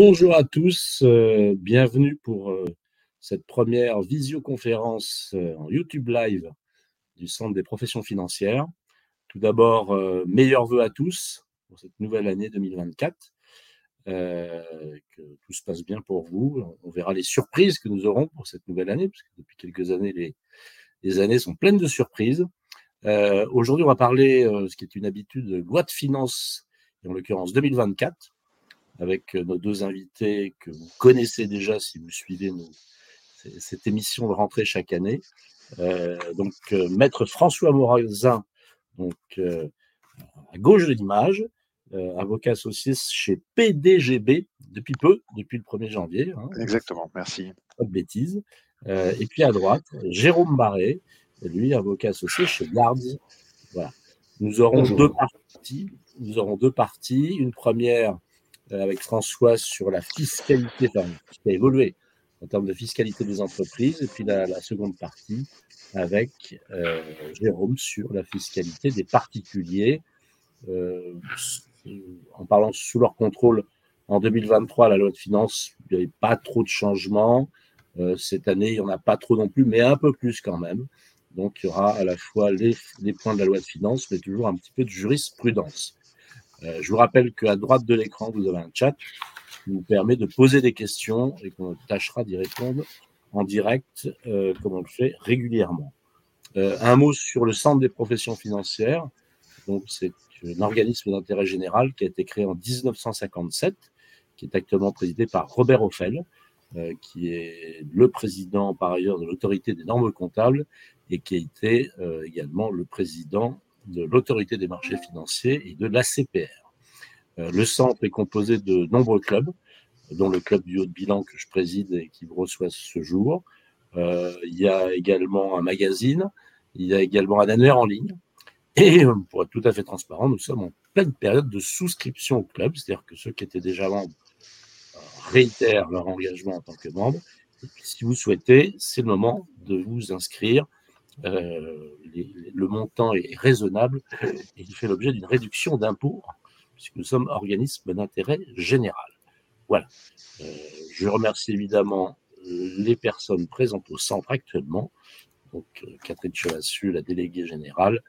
Bonjour à tous, euh, bienvenue pour euh, cette première visioconférence euh, en YouTube Live du Centre des professions financières. Tout d'abord, meilleurs vœux à tous pour cette nouvelle année 2024. que tout se passe bien pour vous. On verra les surprises que nous aurons pour cette nouvelle année, puisque depuis quelques années, les, années sont pleines de surprises. Aujourd'hui, on va parler, ce qui est une habitude, de loi de finances, en l'occurrence 2024 avec euh, nos deux invités que vous connaissez déjà si vous suivez cette émission de rentrée chaque année. Euh, donc, euh, Maître François Morazin, donc, à gauche de l'image, avocat associé chez PDGB depuis peu, depuis le 1er janvier. Hein. Exactement, merci. Pas de bêtises. et puis à droite, Jérôme Barré, lui, avocat associé chez Gardi. Voilà. Nous aurons deux parties. Nous aurons deux parties. Une première euh, avec François sur la fiscalité, enfin, qui a évolué en termes de fiscalité des entreprises, et puis la, seconde partie avec euh, Jérôme sur la fiscalité des particuliers, euh, en parlant sous leur contrôle. En 2023, la loi de finances, il n'y avait pas trop de changements. cette année, il n'y en a pas trop non plus, mais un peu plus quand même. Donc, il y aura à la fois les, les points de la loi de finances, mais toujours un petit peu de jurisprudence. Euh, je vous rappelle qu'à droite de l'écran, vous avez un chat qui vous permet de poser des questions et qu'on tâchera d'y répondre en direct, euh, comme on le fait régulièrement. Euh, un mot sur le Centre des professions financières. Donc, c'est un organisme d'intérêt général qui a été créé en 1957, qui est actuellement présidé par Robert Offel, qui est le président par ailleurs de l'autorité des normes comptables et qui a été également le président de l'autorité des marchés financiers et de l'ACPR. Euh, le centre est composé de nombreux clubs, dont le club du haut de bilan que je préside et qui reçoit ce jour. Euh, il y a également un magazine, il y a également un annuaire en ligne. Et euh, pour être tout à fait transparent, nous sommes en pleine période de souscription au club, c'est-à-dire que ceux qui étaient déjà membres réitèrent leur engagement en tant que membres. Et puis, si vous souhaitez, c'est le moment de vous inscrire euh, le montant est raisonnable et il fait l'objet d'une réduction d'impôt puisque nous sommes organisme d'intérêt général. Voilà. Euh, je remercie évidemment les personnes présentes au centre actuellement, donc euh, Catherine Chelassu, la déléguée générale,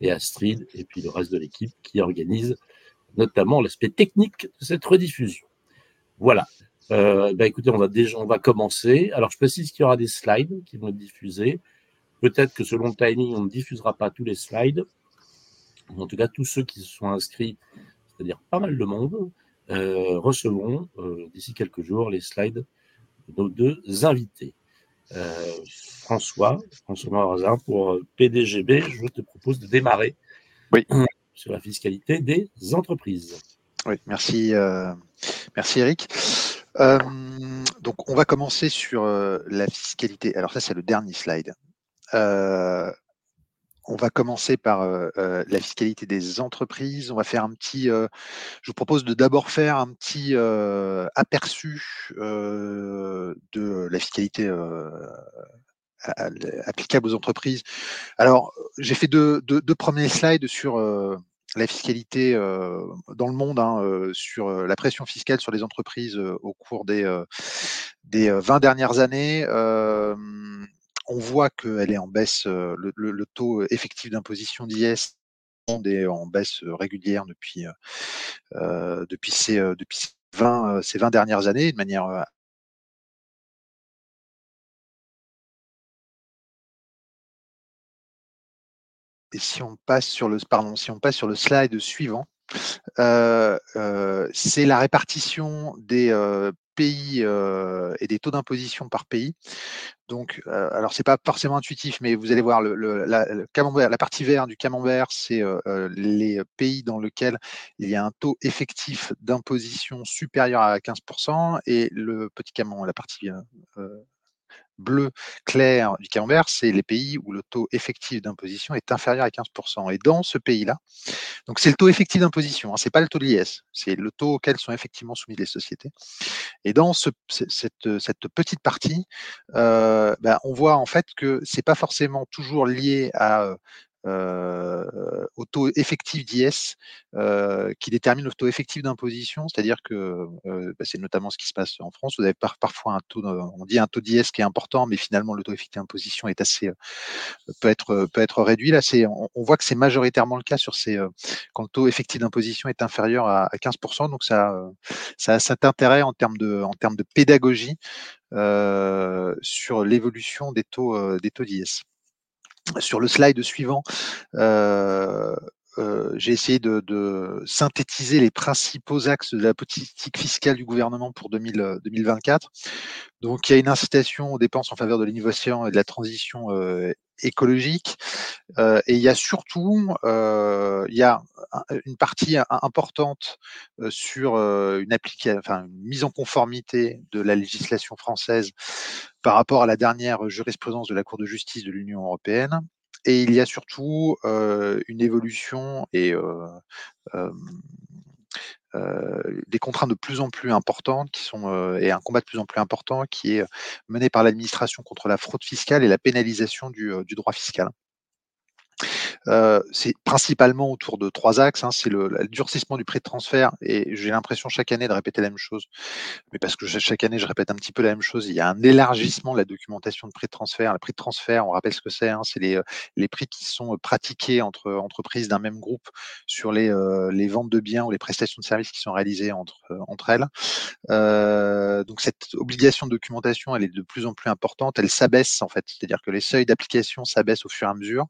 et Astrid, et puis le reste de l'équipe qui organise notamment l'aspect technique de cette rediffusion. Voilà. Euh, ben écoutez, on va déjà, on va commencer. Alors, je précise qu'il y aura des slides qui vont être diffusés. Peut-être que selon le timing, on ne diffusera pas tous les slides. En tout cas, tous ceux qui se sont inscrits, c'est-à-dire pas mal de monde, euh, recevront euh, d'ici quelques jours les slides de nos deux invités. Euh, François, François Marazin pour PDGB, je te propose de démarrer oui. sur la fiscalité des entreprises. Oui, merci, merci Eric. donc, on va commencer sur la fiscalité. Alors, ça, c'est le dernier slide. Euh, on va commencer par euh, euh, la fiscalité des entreprises. On va faire un petit. je vous propose de d'abord faire un petit aperçu de la fiscalité applicable aux entreprises. Alors, j'ai fait deux, premiers slides sur la fiscalité dans le monde, hein, sur la pression fiscale sur les entreprises au cours des, des 20 dernières années on voit qu'elle est en baisse, euh, le, taux effectif d'imposition d'IS est en baisse régulière depuis, euh, ces, depuis 20, ces 20 dernières années, de manière Et si on passe sur le, pardon, si on passe sur le slide suivant, c'est la répartition des pays et des taux d'imposition par pays. Donc, euh, alors c'est pas forcément intuitif, mais vous allez voir le, la, la, partie verte du camembert, c'est les pays dans lesquels il y a un taux effectif d'imposition supérieur à 15%, et le petit camembert, la partie bleu clair du camembert, c'est les pays où le taux effectif d'imposition est inférieur à 15%. Et dans ce pays-là, donc c'est le taux effectif d'imposition, hein, c'est pas le taux de l'IS, c'est le taux auquel sont effectivement soumises les sociétés. Et dans ce, cette, petite partie, euh, ben, on voit en fait que c'est pas forcément toujours lié à au taux effectif d'IS qui détermine le taux effectif d'imposition, c'est-à-dire que bah, c'est notamment ce qui se passe en France. Vous avez parfois un taux, on dit un taux d'IS qui est important, mais finalement le taux effectif d'imposition est assez peut être peut être réduit. Là, c'est on, voit que c'est majoritairement le cas sur ces quand le taux effectif d'imposition est inférieur à, 15%. Donc ça ça a cet intérêt en termes de en termes de pédagogie sur l'évolution des taux des taux d'IS. Sur le slide suivant, euh, euh, j'ai essayé de, de, synthétiser les principaux axes de la politique fiscale du gouvernement pour 2000, 2024. Euh, Donc, il y a une incitation aux dépenses en faveur de l'innovation et de la transition euh, écologique. Euh, et il y a surtout, euh, il y a une partie importante sur une, enfin, une mise en conformité de la législation française par rapport à la dernière jurisprudence de la Cour de justice de l'Union européenne et il y a surtout une évolution et des contraintes de plus en plus importantes et un combat de plus en plus important qui est mené par l'administration contre la fraude fiscale et la pénalisation du droit fiscal. Euh, c'est principalement autour de trois axes. Hein. C'est le, durcissement du prix de transfert, et j'ai l'impression chaque année de répéter la même chose, mais parce que chaque année je répète un petit peu la même chose. Il y a un élargissement de la documentation de prix de transfert. Le prix de transfert, on rappelle ce que c'est. Hein. c'est les, les prix qui sont pratiqués entre entreprises d'un même groupe sur les, euh, ventes de biens ou les prestations de services qui sont réalisées entre, elles. Euh, donc cette obligation de documentation, elle est de plus en plus importante. Elle s'abaisse en fait, c'est-à-dire que les seuils d'application s'abaissent au fur et à mesure.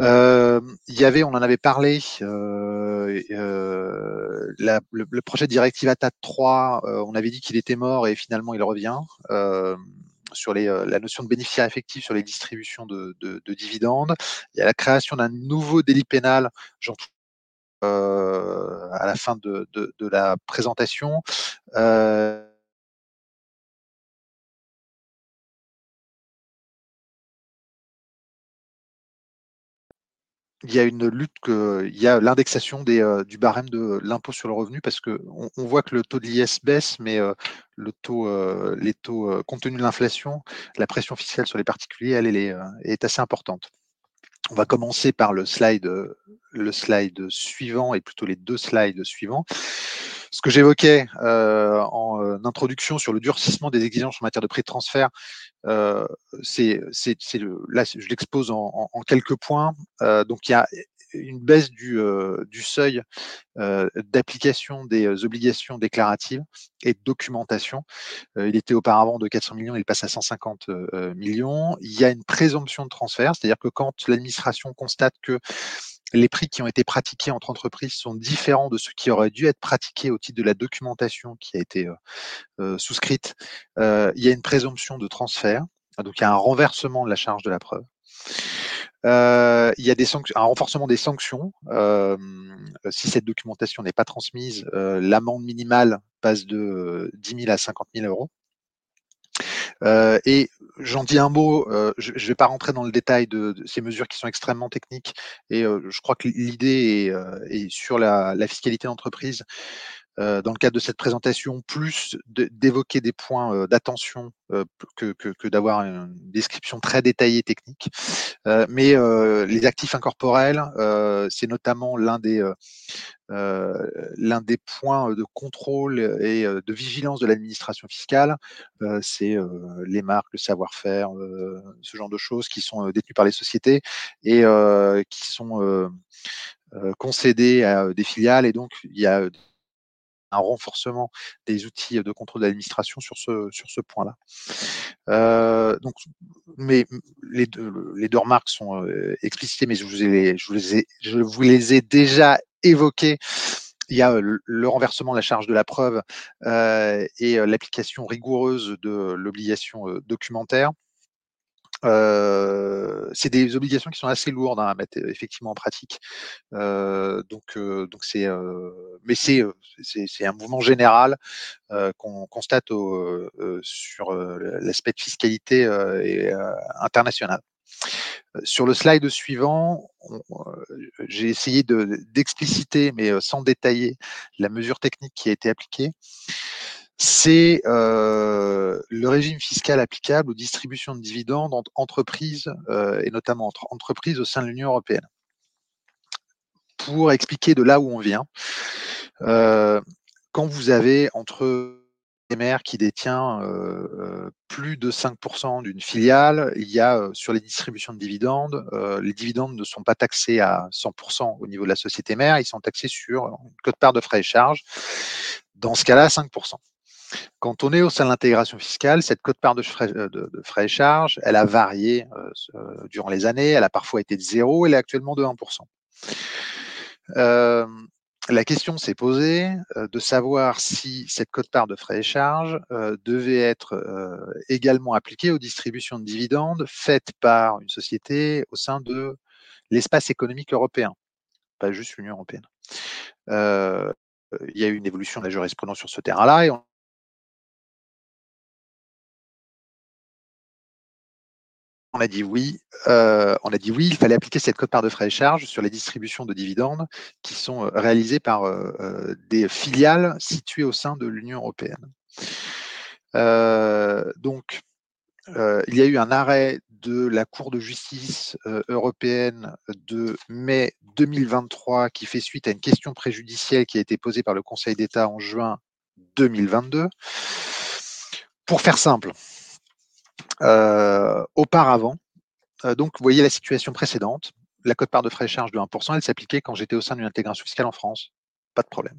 Euh, il y avait, on en avait parlé, euh, euh, la, le, le, projet directive ATAT 3, euh, on avait dit qu'il était mort et finalement il revient euh, sur les, euh, la notion de bénéficiaire effectif sur les distributions de, de, de, dividendes. Il y a la création d'un nouveau délit pénal, j'en à la fin de, de la présentation. Euh, il y a une lutte que, il y a l'indexation euh, du barème de l'impôt sur le revenu parce que on, voit que le taux de l'IS baisse, mais euh, euh, les taux, compte tenu de l'inflation, la pression fiscale sur les particuliers, elle, est, assez importante. On va commencer par le slide, le slide suivant et plutôt les deux slides suivants. Ce que j'évoquais en introduction sur le durcissement des exigences en matière de prix de transfert, euh, c'est, là, je l'expose en, quelques points. Euh, donc, il y a une baisse du, euh, du seuil d'application des obligations déclaratives et de documentation. il était auparavant de 400 millions, il passe à 150 millions. Il y a une présomption de transfert, c'est-à-dire que quand l'administration constate que les prix qui ont été pratiqués entre entreprises sont différents de ceux qui auraient dû être pratiqués au titre de la documentation qui a été euh, euh, souscrite, euh, il y a une présomption de transfert, donc il y a un renversement de la charge de la preuve. il y a un renforcement des sanctions. si cette documentation n'est pas transmise, l'amende minimale passe de 10 000 à 50 000 euros. Euh, et j'en dis un mot, euh, je ne vais pas rentrer dans le détail de, ces mesures qui sont extrêmement techniques, et euh, je crois que l'idée est, sur la fiscalité d'entreprise euh, dans le cadre de cette présentation, plus d'évoquer des points euh, d'attention euh, que, que, que d'avoir une description très détaillée technique. mais les actifs incorporels, c'est notamment l'un des l'un des points de contrôle et de vigilance de l'administration fiscale. c'est les marques, le savoir-faire, ce genre de choses qui sont détenues par les sociétés et qui sont concédées à des filiales. Et donc, il y a un renforcement des outils de contrôle de l'administration sur ce, sur ce point-là. Euh, donc, mais les deux, les deux remarques sont euh, explicitées, mais je vous, ai, je, vous les ai, je vous les ai déjà évoquées il y a le renversement de la charge de la preuve euh, et l'application rigoureuse de l'obligation documentaire. Euh, c'est des obligations qui sont assez lourdes hein, à mettre effectivement en pratique. Euh, donc, euh, donc c'est, mais c'est, c'est, un mouvement général qu'on constate au, sur l'aspect de fiscalité et, internationale. Sur le slide suivant, j'ai essayé de, d'expliciter, mais sans détailler, la mesure technique qui a été appliquée. C'est euh, le régime fiscal applicable aux distributions de dividendes entre entreprises euh, et notamment entre entreprises au sein de l'Union européenne. Pour expliquer de là où on vient, euh, quand vous avez entre mère qui détient plus de 5% d'une filiale, il y a sur les distributions de dividendes, les dividendes ne sont pas taxés à 100% au niveau de la société mère, ils sont taxés sur une cote-part de frais et charges. Dans ce cas-là, 5%. Quand on est au sein de l'intégration fiscale, cette cote-part de frais, de, frais, et charges, elle a varié durant les années, elle a parfois été de 0, elle est actuellement de 1% la question s'est posée de savoir si cette cote-part de frais et charges devait être également appliquée aux distributions de dividendes faites par une société au sein de l'espace économique européen, pas juste l'Union européenne. il y a eu une évolution de la jurisprudence sur ce terrain-là et on a dit oui. Euh, on a dit oui, il fallait appliquer cette cote-part de frais et charges sur les distributions de dividendes qui sont euh, réalisées par euh, des filiales situées au sein de l'Union européenne. donc, il y a eu un arrêt de la Cour de justice européenne de mai 2023 qui fait suite à une question préjudicielle qui a été posée par le Conseil d'État en juin 2022. Pour faire simple, auparavant, euh, donc vous voyez la situation précédente, la cote-part de frais et charges de 1%, elle s'appliquait quand j'étais au sein d'une intégration fiscale en France. Pas de problème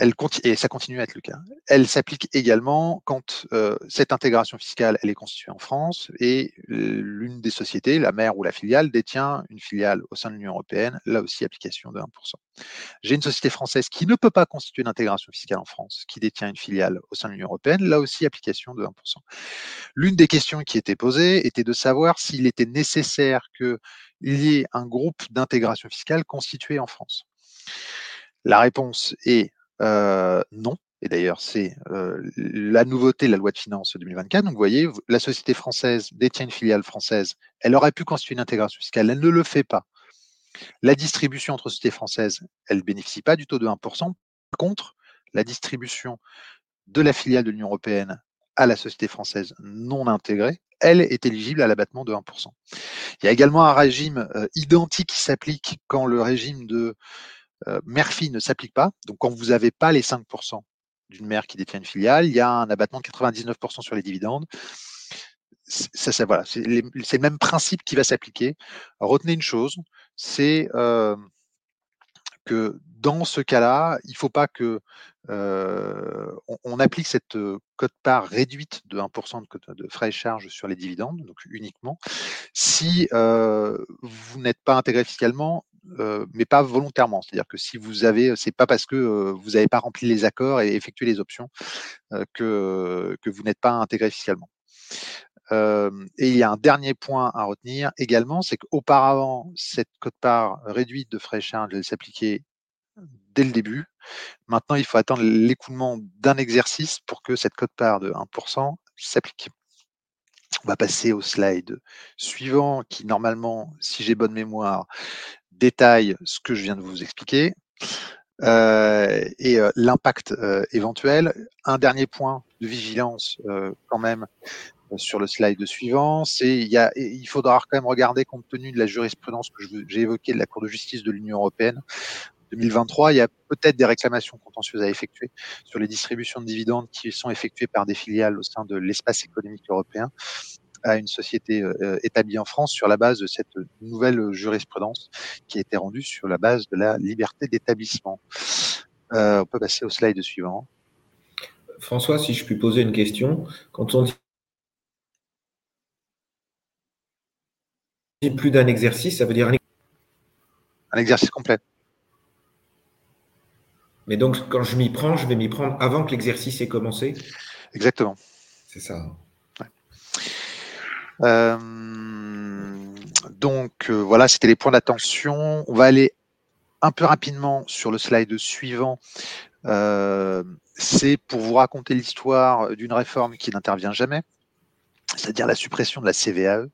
elle et ça continue à être le cas. Elle s'applique également quand euh, cette intégration fiscale elle est constituée en France et l'une des sociétés, la mère ou la filiale, détient une filiale au sein de l'Union européenne, là aussi application de 1%. J'ai une société française qui ne peut pas constituer une intégration fiscale en France, qui détient une filiale au sein de l'Union européenne, là aussi application de 1%. L'une des questions qui était posée était de savoir s'il était nécessaire qu'il y ait un groupe d'intégration fiscale constitué en France. La réponse est euh, non. Et d'ailleurs, c'est euh, la nouveauté de la loi de finances 2024. Donc, vous voyez, la société française détient une filiale française. Elle aurait pu constituer une intégration fiscale. Elle ne le fait pas. La distribution entre sociétés françaises, elle ne bénéficie pas du taux de 1%. Par contre, la distribution de la filiale de l'Union européenne à la société française non intégrée, elle est éligible à l'abattement de 1%. Il y a également un régime euh, identique qui s'applique quand le régime de euh, ne s'applique pas. Donc, quand vous n'avez pas les 5% d'une mère qui détient une filiale, il y a un abattement de 99% sur les dividendes. Ça, voilà, c'est le même principe qui va s'appliquer. Retenez une chose, c'est euh, que dans ce cas-là, il ne faut pas que euh, on, applique cette cote-part réduite de 1% de, de, frais et charges sur les dividendes, donc uniquement, si vous n'êtes pas intégré fiscalement mais pas volontairement. C'est-à-dire que si vous avez, c'est pas parce que vous n'avez pas rempli les accords et effectué les options que, que vous n'êtes pas intégré fiscalement. et il y a un dernier point à retenir également, c'est qu'auparavant, cette cote-part réduite de frais et charges, s'appliquait dès le début. Maintenant, il faut attendre l'écoulement d'un exercice pour que cette cote-part de 1% s'applique. On va passer au slide suivant qui, normalement, si j'ai bonne mémoire, détaille ce que je viens de vous expliquer euh, et euh, l'impact euh, éventuel. Un dernier point de vigilance quand même sur le slide suivant, c'est il, il faudra quand même regarder compte tenu de la jurisprudence que j'ai évoquée de la Cour de justice de l'Union européenne. 2023, il y a peut-être des réclamations contentieuses à effectuer sur les distributions de dividendes qui sont effectuées par des filiales au sein de l'espace économique européen à une société euh, établie en France sur la base de cette nouvelle jurisprudence qui a été rendue sur la base de la liberté d'établissement. Euh, on peut passer au slide suivant. François, si je puis poser une question, quand on dit plus d'un exercice, ça veut dire un... un exercice complet. Mais donc, quand je m'y prends, je vais m'y prendre avant que l'exercice ait commencé? Exactement. C'est ça. Euh, donc euh, voilà, c'était les points d'attention. On va aller un peu rapidement sur le slide suivant. Euh, c'est pour vous raconter l'histoire d'une réforme qui n'intervient jamais, c'est-à-dire la suppression de la CVAE.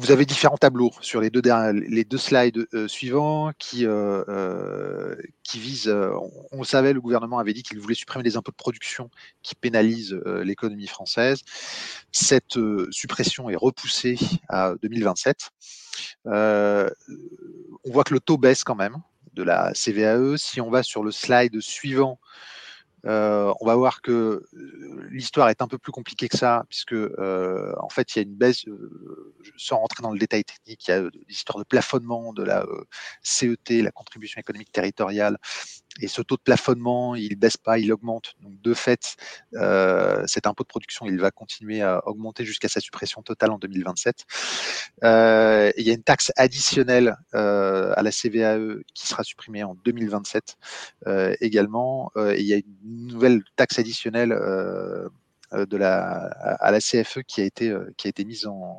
Vous avez différents tableaux sur les deux, slides suivants qui, qui visent, on, le savait, le gouvernement avait dit qu'il voulait supprimer les impôts de production qui pénalisent l'économie française. Cette suppression est repoussée à 2027. on voit que le taux baisse quand même de la CVAE. Si on va sur le slide suivant, euh, on va voir que euh, l'histoire est un peu plus compliquée que ça, puisque euh, en fait, il y a une baisse, sans rentrer dans le détail technique, il y a des histoires de plafonnement de la CET, la contribution économique territoriale, et ce taux de plafonnement, il baisse pas, il augmente. Donc de fait, euh, cet impôt de production, il va continuer à augmenter jusqu'à sa suppression totale en 2027. Euh, il y a une taxe additionnelle euh, à la CVAE qui sera supprimée en 2027 également. et il y a une nouvelle taxe additionnelle de la, à la CFE qui a été, qui a été mise en,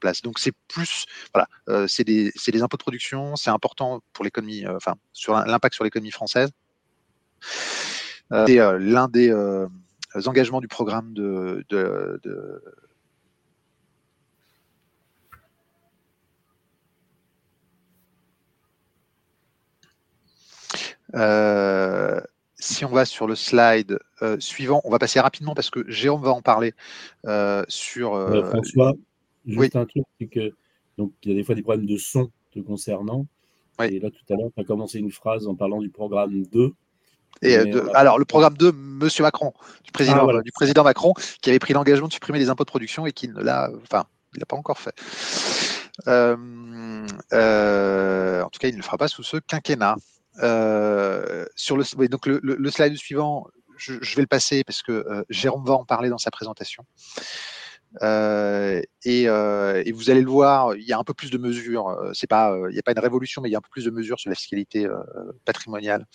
place. Donc c'est plus, voilà, euh, c'est des, impôts de production, c'est important pour l'économie, euh, enfin sur l'impact sur l'économie française. Euh, c'est l'un des engagements du programme de, si on va sur le slide suivant, on va passer rapidement parce que Jérôme va en parler sur. François, Juste un truc, c'est que donc il y a des fois des problèmes de son te concernant. Et là, tout à l'heure, tu as commencé une phrase en parlant du programme 2. Et euh, alors, le programme 2, Monsieur Macron, du président, ah, du président Macron, qui avait pris l'engagement de supprimer les impôts de production et qui ne l'a, enfin, il l'a pas encore fait. Euh, euh, en tout cas, il ne le fera pas sous ce quinquennat. sur le, donc le, slide suivant, je, je, vais le passer parce que Jérôme va en parler dans sa présentation. Euh, euh, et, vous allez le voir, il y a un peu plus de mesures. Euh, c'est pas, il n'y a pas une révolution, mais il y a un peu plus de mesures sur la fiscalité patrimoniale.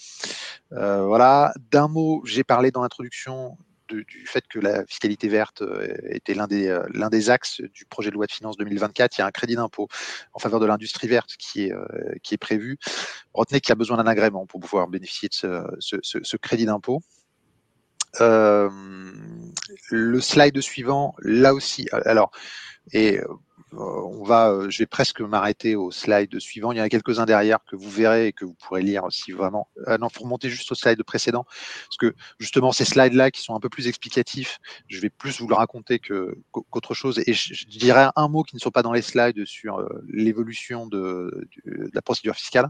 voilà. D'un mot, j'ai parlé dans l'introduction du fait que la fiscalité verte était l'un des, des axes du projet de loi de finances 2024. Il y a un crédit d'impôt en faveur de l'industrie verte qui est, qui est prévu. Retenez qu'il y a besoin d'un agrément pour pouvoir bénéficier de ce, ce crédit d'impôt. Euh, le slide suivant, là aussi, alors, et euh, on va, euh, je vais presque m'arrêter au slide suivant. Il y en a quelques-uns derrière que vous verrez et que vous pourrez lire si vraiment. non, pour monter juste au slide précédent, parce que justement ces slides-là qui sont un peu plus explicatifs, je vais plus vous le raconter que qu'autre chose. Et je, dirais un mot qui ne sont pas dans les slides sur l'évolution de, la procédure fiscale.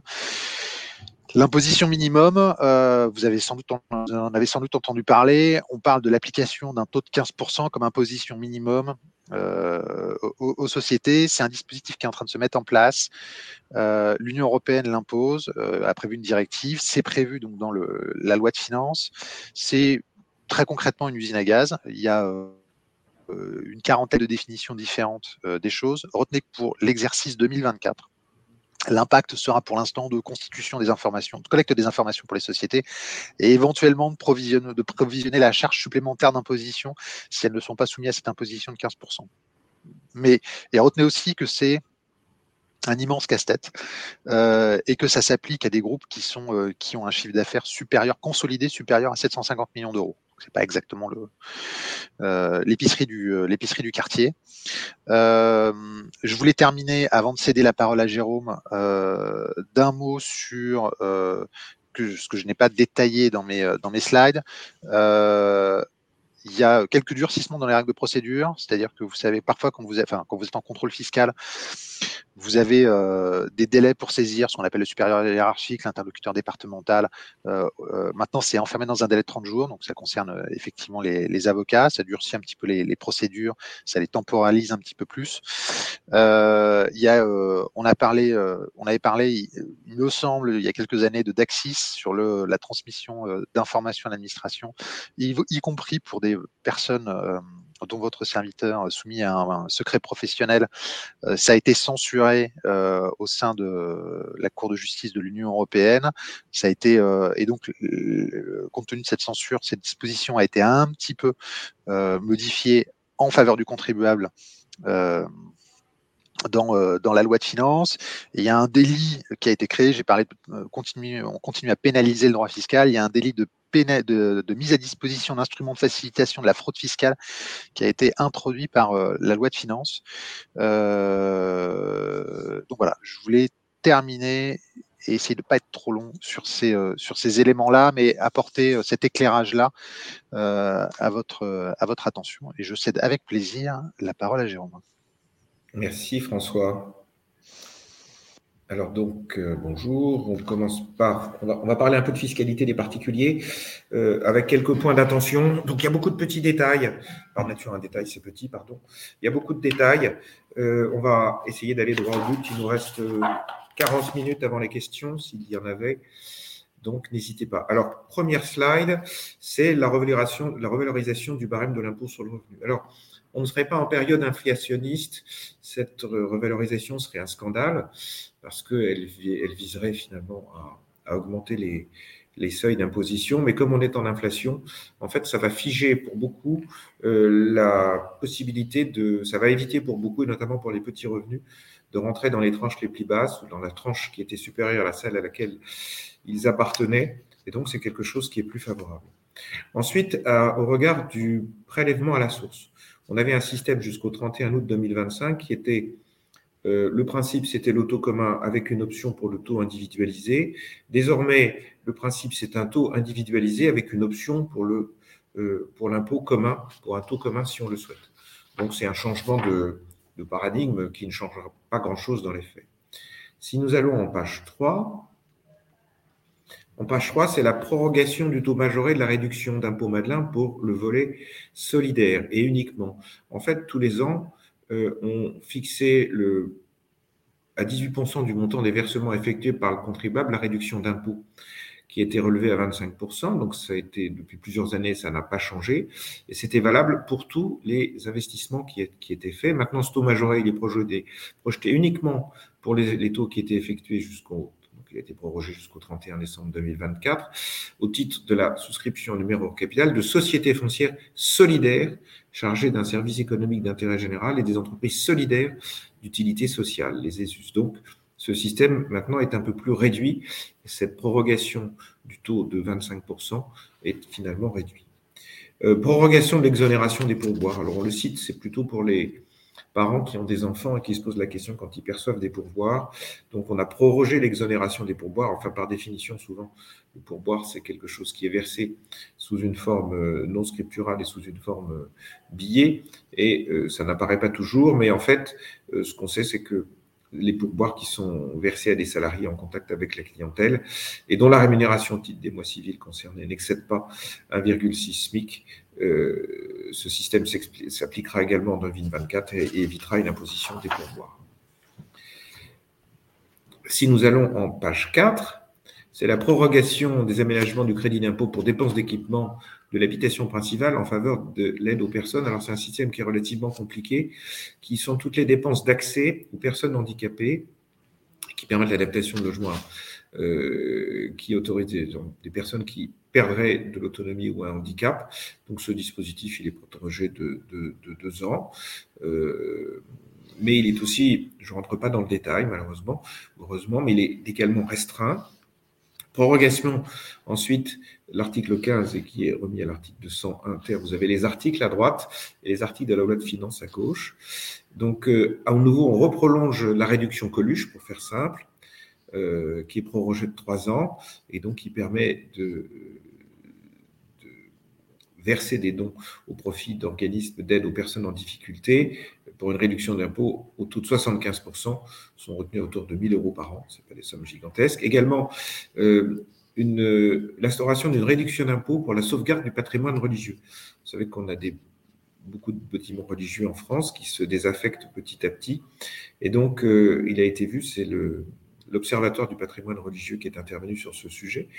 L'imposition minimum, euh, vous, avez sans doute, en avez sans doute entendu parler, on parle de l'application d'un taux de 15% comme imposition minimum euh, aux, sociétés. C'est un dispositif qui est en train de se mettre en place. Euh, L'Union européenne l'impose, a prévu une directive, c'est prévu donc dans le, la loi de finances. C'est très concrètement une usine à gaz. Il y a une quarantaine de définitions différentes des choses. Retenez que pour l'exercice 2024, L'impact sera pour l'instant de constitution des informations, de collecte des informations pour les sociétés et éventuellement de provisionner, la charge supplémentaire d'imposition si elles ne sont pas soumises à cette imposition de 15%. Mais et retenez aussi que c'est un immense casse-tête euh, et que ça s'applique à des groupes qui sont euh, qui ont un chiffre d'affaires supérieur consolidé supérieur à 750 millions d'euros c'est pas exactement euh, l'épicerie du euh, l'épicerie du quartier. Euh, je voulais terminer avant de céder la parole à Jérôme d'un mot sur que, ce que je n'ai pas détaillé dans mes dans mes slides. Il y a quelques durcissements dans les règles de procédure, c'est-à-dire que vous savez parfois quand vous êtes, enfin, quand vous êtes en contrôle fiscal, vous avez euh, des délais pour saisir ce qu'on appelle le supérieur hiérarchique, l'interlocuteur départemental. Euh, euh, maintenant, c'est enfermé dans un délai de 30 jours, donc ça concerne effectivement les, avocats, ça durcit un petit peu les, procédures, ça les temporalise un petit peu plus. il y a, on avait parlé, il me semble, il y a quelques années de Daxis sur la transmission d'informations à l'administration, y, compris pour des personnes dont votre serviteur soumis à un, secret professionnel, euh, ça a été censuré euh, au sein de la Cour de justice de l'Union européenne. Ça a été euh, et donc compte tenu de cette censure, cette disposition a été un petit peu modifiée en faveur du contribuable. Dans, dans, la loi de finances. il y a un délit qui a été créé, j'ai parlé de continuer, on continue à pénaliser le droit fiscal, il y a un délit de de, mise à disposition d'instruments de facilitation de la fraude fiscale qui a été introduit par euh, la loi de finances. Euh, donc voilà, je voulais terminer et essayer de ne pas être trop long sur ces, euh, sur ces éléments-là, mais apporter cet éclairage-là à, votre, à votre attention. Et je cède avec plaisir la parole à Jérôme. Merci François. Alors donc, euh, bonjour. On commence par, on va, parler un peu de fiscalité des particuliers euh, avec quelques points d'attention. Donc, il y a beaucoup de petits détails. Par nature, un détail, c'est petit, pardon. Il y a beaucoup de détails. Euh, on va essayer d'aller droit au but. Il nous reste 40 minutes avant les questions, s'il y en avait. Donc, n'hésitez pas. Alors, première slide, c'est la revalorisation, la revalorisation du barème de l'impôt sur le revenu. Alors, on ne serait pas en période inflationniste. Cette revalorisation serait un scandale parce qu'elle elle viserait finalement à, augmenter les, seuils d'imposition. Mais comme on est en inflation, en fait, ça va figer pour beaucoup euh, la possibilité de, ça va éviter pour beaucoup, et notamment pour les petits revenus, de rentrer dans les tranches les plus basses ou dans la tranche qui était supérieure à celle à laquelle ils appartenaient. Et donc, c'est quelque chose qui est plus favorable. Ensuite, au regard du prélèvement à la source, on avait un système jusqu'au 31 août 2025 qui était euh, le principe, c'était l'auto commun avec une option pour le taux individualisé. Désormais, le principe, c'est un taux individualisé avec une option pour le euh, pour l'impôt commun, pour un taux commun si on le souhaite. Donc, c'est un changement de, de, paradigme qui ne changera pas grand-chose dans les faits. Si nous allons en page 3, en page 3, c'est la prorogation du taux majoré de la réduction d'impôt Madelin pour le volet solidaire et uniquement. En fait, tous les ans, euh, ont fixé le, à 18% du montant des versements effectués par le contribuable la réduction d'impôt qui était relevée à 25%. Donc, ça a été depuis plusieurs années, ça n'a pas changé. Et c'était valable pour tous les investissements qui, étaient faits. Maintenant, ce taux majoré, il est projeté, projeté uniquement pour les, les taux qui étaient effectués jusqu'au il a été prorogé jusqu'au 31 décembre 2024, au titre de la souscription numéro capital de sociétés foncières solidaires chargées d'un service économique d'intérêt général et des entreprises solidaires d'utilité sociale, les ESUS. Donc, ce système maintenant est un peu plus réduit. Cette prorogation du taux de 25% est finalement réduite. Euh, prorogation de l'exonération des pourboires. Alors on le cite, c'est plutôt pour les, parents qui ont des enfants et qui se posent la question quand ils perçoivent des pourboires. Donc, on a prorogé l'exonération des pourboires. Enfin, par définition, souvent, le pourboire, c'est quelque chose qui est versé sous une forme euh, non scripturale et sous une forme euh, billet. Et euh, ça n'apparaît pas toujours. Mais en fait, ce qu'on sait, c'est que les pourboires qui sont versés à des salariés en contact avec la clientèle et dont la rémunération au titre des mois civils concernés n'excède pas 1,6 SMIC. Ce système s'appliquera également en 2024 et, et évitera une imposition des pourboires. Si nous allons en page 4, c'est la prorogation des aménagements du crédit d'impôt pour dépenses d'équipement de l'habitation principale en faveur de l'aide aux personnes. Alors c'est un système qui est relativement compliqué, qui sont toutes les dépenses d'accès aux personnes handicapées, qui permettent l'adaptation de logements euh, qui autorisent des, personnes qui perdraient de l'autonomie ou un handicap. Donc ce dispositif, il est protégé de, deux ans. Euh, mais il est aussi, je ne rentre pas dans le détail malheureusement, heureusement, mais il est également restreint Prorogation, ensuite, l'article 15 et qui est remis à l'article 201 terre. Vous avez les articles à droite et les articles de la loi de finances à gauche. Donc, euh, à nouveau, on reprolonge la réduction Coluche, pour faire simple, euh, qui est prorogée de trois ans et donc qui permet de, verser des dons au profit d'organismes d'aide aux personnes en difficulté pour une réduction d'impôt au taux de 75%, sont retenus autour de 1000 euros par an. Ce pas des sommes gigantesques. Également, euh, l'instauration d'une réduction d'impôt pour la sauvegarde du patrimoine religieux. Vous savez qu'on a des, beaucoup de bâtiments religieux en France qui se désaffectent petit à petit. Et donc, euh, il a été vu, c'est l'Observatoire du patrimoine religieux qui est intervenu sur ce sujet.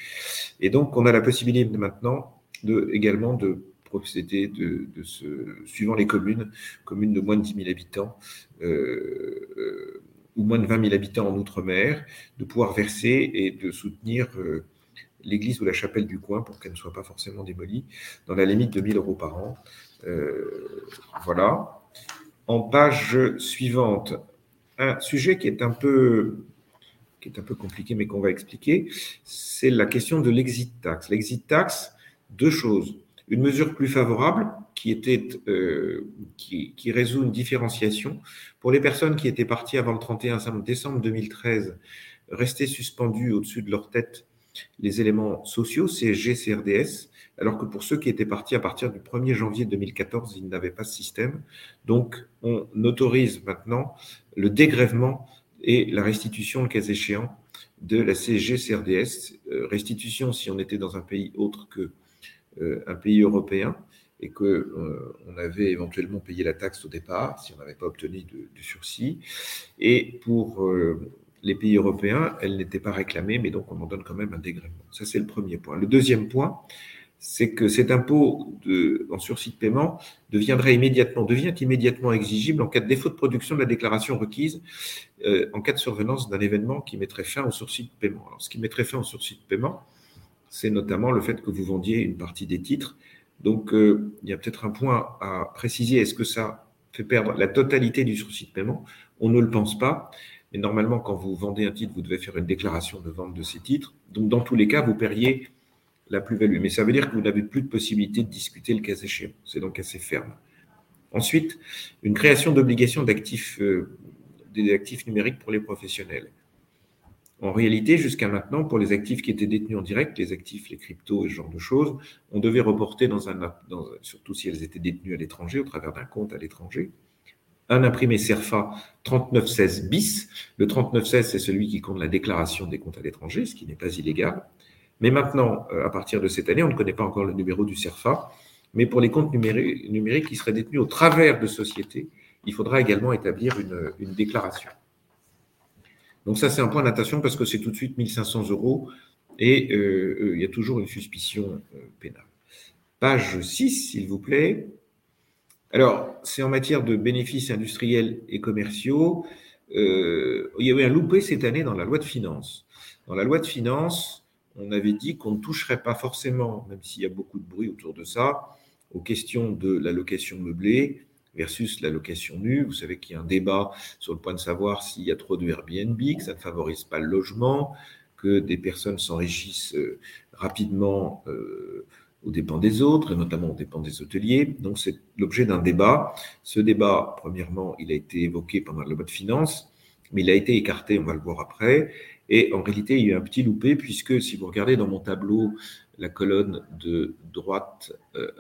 Et donc, on a la possibilité maintenant de, également de procéder de, suivant les communes, communes de moins de 10 000 habitants euh, euh, ou moins de 20 000 habitants en Outre-mer, de pouvoir verser et de soutenir euh, l'église ou la chapelle du coin pour qu'elle ne soit pas forcément démolie, dans la limite de 1000 euros par an. voilà. En page suivante, un sujet qui est un peu qui est un peu compliqué, mais qu'on va expliquer, c'est la question de l'exit tax. L'exit tax, deux choses. Une mesure plus favorable qui, était, qui, qui, résout une différenciation pour les personnes qui étaient parties avant le 31 décembre 2013, rester suspendues au-dessus de leur tête les éléments sociaux, CSG, CRDS, alors que pour ceux qui étaient partis à partir du 1er janvier 2014, ils n'avaient pas ce système. Donc, on autorise maintenant le dégrèvement et la restitution, le cas échéant, de la CSG CRDS. Euh, restitution si on était dans un pays autre que euh, un pays européen et qu'on euh, avait éventuellement payé la taxe au départ si on n'avait pas obtenu de, sursis. Et pour les pays européens, elle n'était pas réclamée, mais donc on en donne quand même un dégrèvement. Ça, c'est le premier point. Le deuxième point, c'est que cet impôt de, en sursis de paiement deviendrait immédiatement, devient immédiatement exigible en cas de défaut de production de la déclaration requise, euh, en cas de survenance d'un événement qui mettrait fin au sursis de paiement. Alors, ce qui mettrait fin au sursis de paiement, c'est notamment le fait que vous vendiez une partie des titres. Donc, euh, il y a peut-être un point à préciser. Est-ce que ça fait perdre la totalité du sursis de paiement? On ne le pense pas. Mais normalement, quand vous vendez un titre, vous devez faire une déclaration de vente de ces titres. Donc, dans tous les cas, vous perdriez la plus-value. Mais ça veut dire que vous n'avez plus de possibilité de discuter le cas échéant. C'est donc assez ferme. Ensuite, une création d'obligations d'actifs, euh, des actifs numériques pour les professionnels. En réalité, jusqu'à maintenant, pour les actifs qui étaient détenus en direct, les actifs, les cryptos et ce genre de choses, on devait reporter dans un, surtout si elles étaient détenues à l'étranger, au travers d'un compte à l'étranger, un imprimé CERFA 3916 bis. Le 3916, c'est celui qui compte la déclaration des comptes à l'étranger, ce qui n'est pas illégal. Mais maintenant, euh, à partir de cette année, on ne connaît pas encore le numéro du CERFA, mais pour les comptes numériques qui seraient détenus au travers de sociétés, il faudra également établir une, déclaration. Donc ça, c'est un point d'attention parce que c'est tout de suite 1500 euros et euh, euh, il y a toujours une suspicion pénale. Page 6, s'il vous plaît. Alors, c'est en matière de bénéfices industriels et commerciaux. il y avait un loupé cette année dans la loi de finances. Dans la loi de finances, on avait dit qu'on ne toucherait pas forcément, même s'il y a beaucoup de bruit autour de ça, aux questions de la location meublée versus la location nue. Vous savez qu'il y a un débat sur le point de savoir s'il y a trop de Airbnb, que ça ne favorise pas le logement, que des personnes s'enrichissent euh, rapidement euh, aux dépens des autres, et notamment aux dépens des hôteliers. Donc c'est l'objet d'un débat. Ce débat, premièrement, il a été évoqué pendant la loi de finances, mais il a été écarté, on va le voir après. Et en réalité, il y a eu un petit loupé, puisque si vous regardez dans mon tableau la colonne de droite, euh,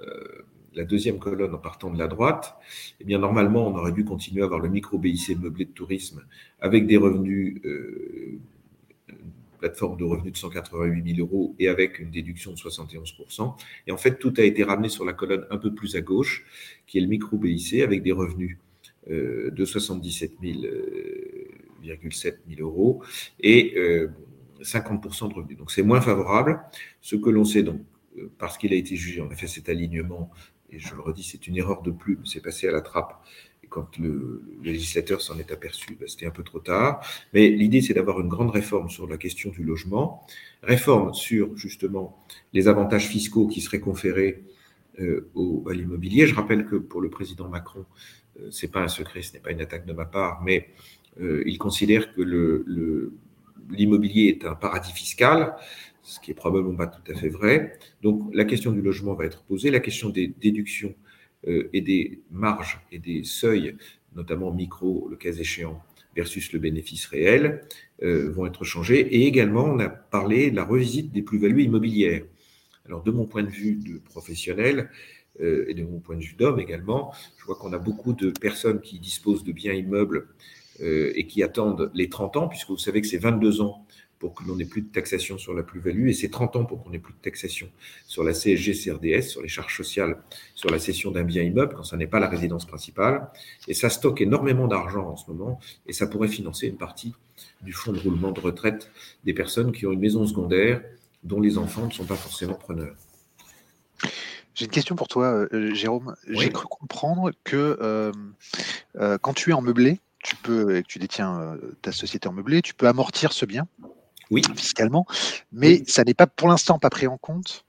la deuxième colonne en partant de la droite, eh bien normalement, on aurait dû continuer à avoir le micro-BIC meublé de tourisme avec des revenus, euh, plateforme de revenus de 188 000 euros et avec une déduction de 71%. Et en fait, tout a été ramené sur la colonne un peu plus à gauche, qui est le micro-BIC avec des revenus euh, de 77 000 7 000 euros et 50% euh, de revenus. Donc c'est moins favorable. Ce que l'on sait donc, euh, parce qu'il a été jugé, on a fait cet alignement, et je le redis, c'est une erreur de plume, c'est passé à la trappe. Et quand le, législateur s'en est aperçu, ben, c'était un peu trop tard. Mais l'idée, c'est d'avoir une grande réforme sur la question du logement, réforme sur justement les avantages fiscaux qui seraient conférés euh, à l'immobilier. Je rappelle que pour le président Macron, euh, c'est pas un secret, ce n'est pas une attaque de ma part, mais il considère que l'immobilier est un paradis fiscal, ce qui est probablement pas tout à fait vrai. Donc la question du logement va être posée, la question des déductions euh, et des marges et des seuils, notamment micro, le cas échéant, versus le bénéfice réel, euh, vont être changés. Et également, on a parlé de la revisite des plus-values immobilières. Alors de mon point de vue professionnel, et de mon point de vue d'homme également, je vois qu'on a beaucoup de personnes qui disposent de biens immeubles euh, et qui attendent les 30 ans, puisque vous savez que c'est 22 ans pour que l'on n'ait plus de taxation sur la plus-value, et c'est 30 ans pour qu'on n'ait plus de taxation sur la CSG, CRDS, sur les charges sociales, sur la cession d'un bien immeuble, quand ça n'est pas la résidence principale. Et ça stocke énormément d'argent en ce moment, et ça pourrait financer une partie du fonds de roulement de retraite des personnes qui ont une maison secondaire dont les enfants ne sont pas forcément preneurs. J'ai une question pour toi, euh, Jérôme. J'ai cru comprendre que euh, quand tu es en meublé, tu peux, et que tu détiens euh, ta société en meublé, tu peux amortir ce bien oui. fiscalement, mais ça n'est pas pour l'instant pas pris en compte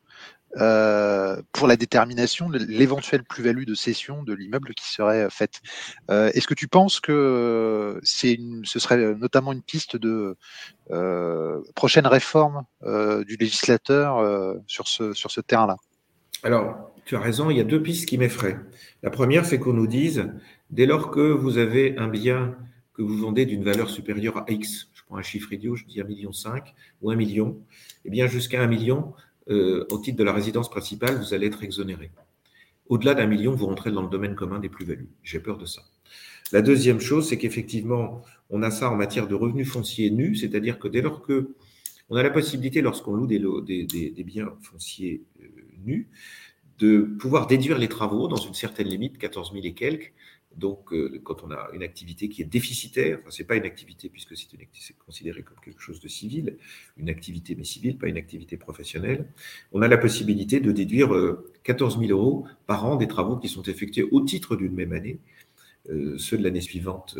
euh, pour la détermination de l'éventuelle plus-value de cession de l'immeuble qui serait faite. Euh, est-ce que tu penses que c'est ce serait notamment une piste de prochaine réforme du législateur sur ce, sur ce terrain-là? Alors, tu as raison, il y a deux pistes qui m'effraient. La première, c'est qu'on nous dise, dès lors que vous avez un bien que vous vendez d'une valeur supérieure à X, je prends un chiffre idiot, je dis 1,5 million ou 1 million, eh bien jusqu'à 1 million, euh, au titre de la résidence principale, vous allez être exonéré. Au-delà d'un million, vous rentrez dans le domaine commun des plus-values. J'ai peur de ça. La deuxième chose, c'est qu'effectivement, on a ça en matière de revenus fonciers nus, c'est-à-dire que dès lors que on a la possibilité, lorsqu'on loue des, biens fonciers euh, nus, de pouvoir déduire les travaux dans une certaine limite, 14 000 et quelques, donc, euh, quand on a une activité qui est déficitaire, enfin, ce n'est pas une activité puisque c'est considéré comme quelque chose de civil, une activité mais civile, pas une activité professionnelle, on a la possibilité de déduire 14 euh, 000 euros par an des travaux qui sont effectués au titre d'une même année euh, ceux de l'année suivante,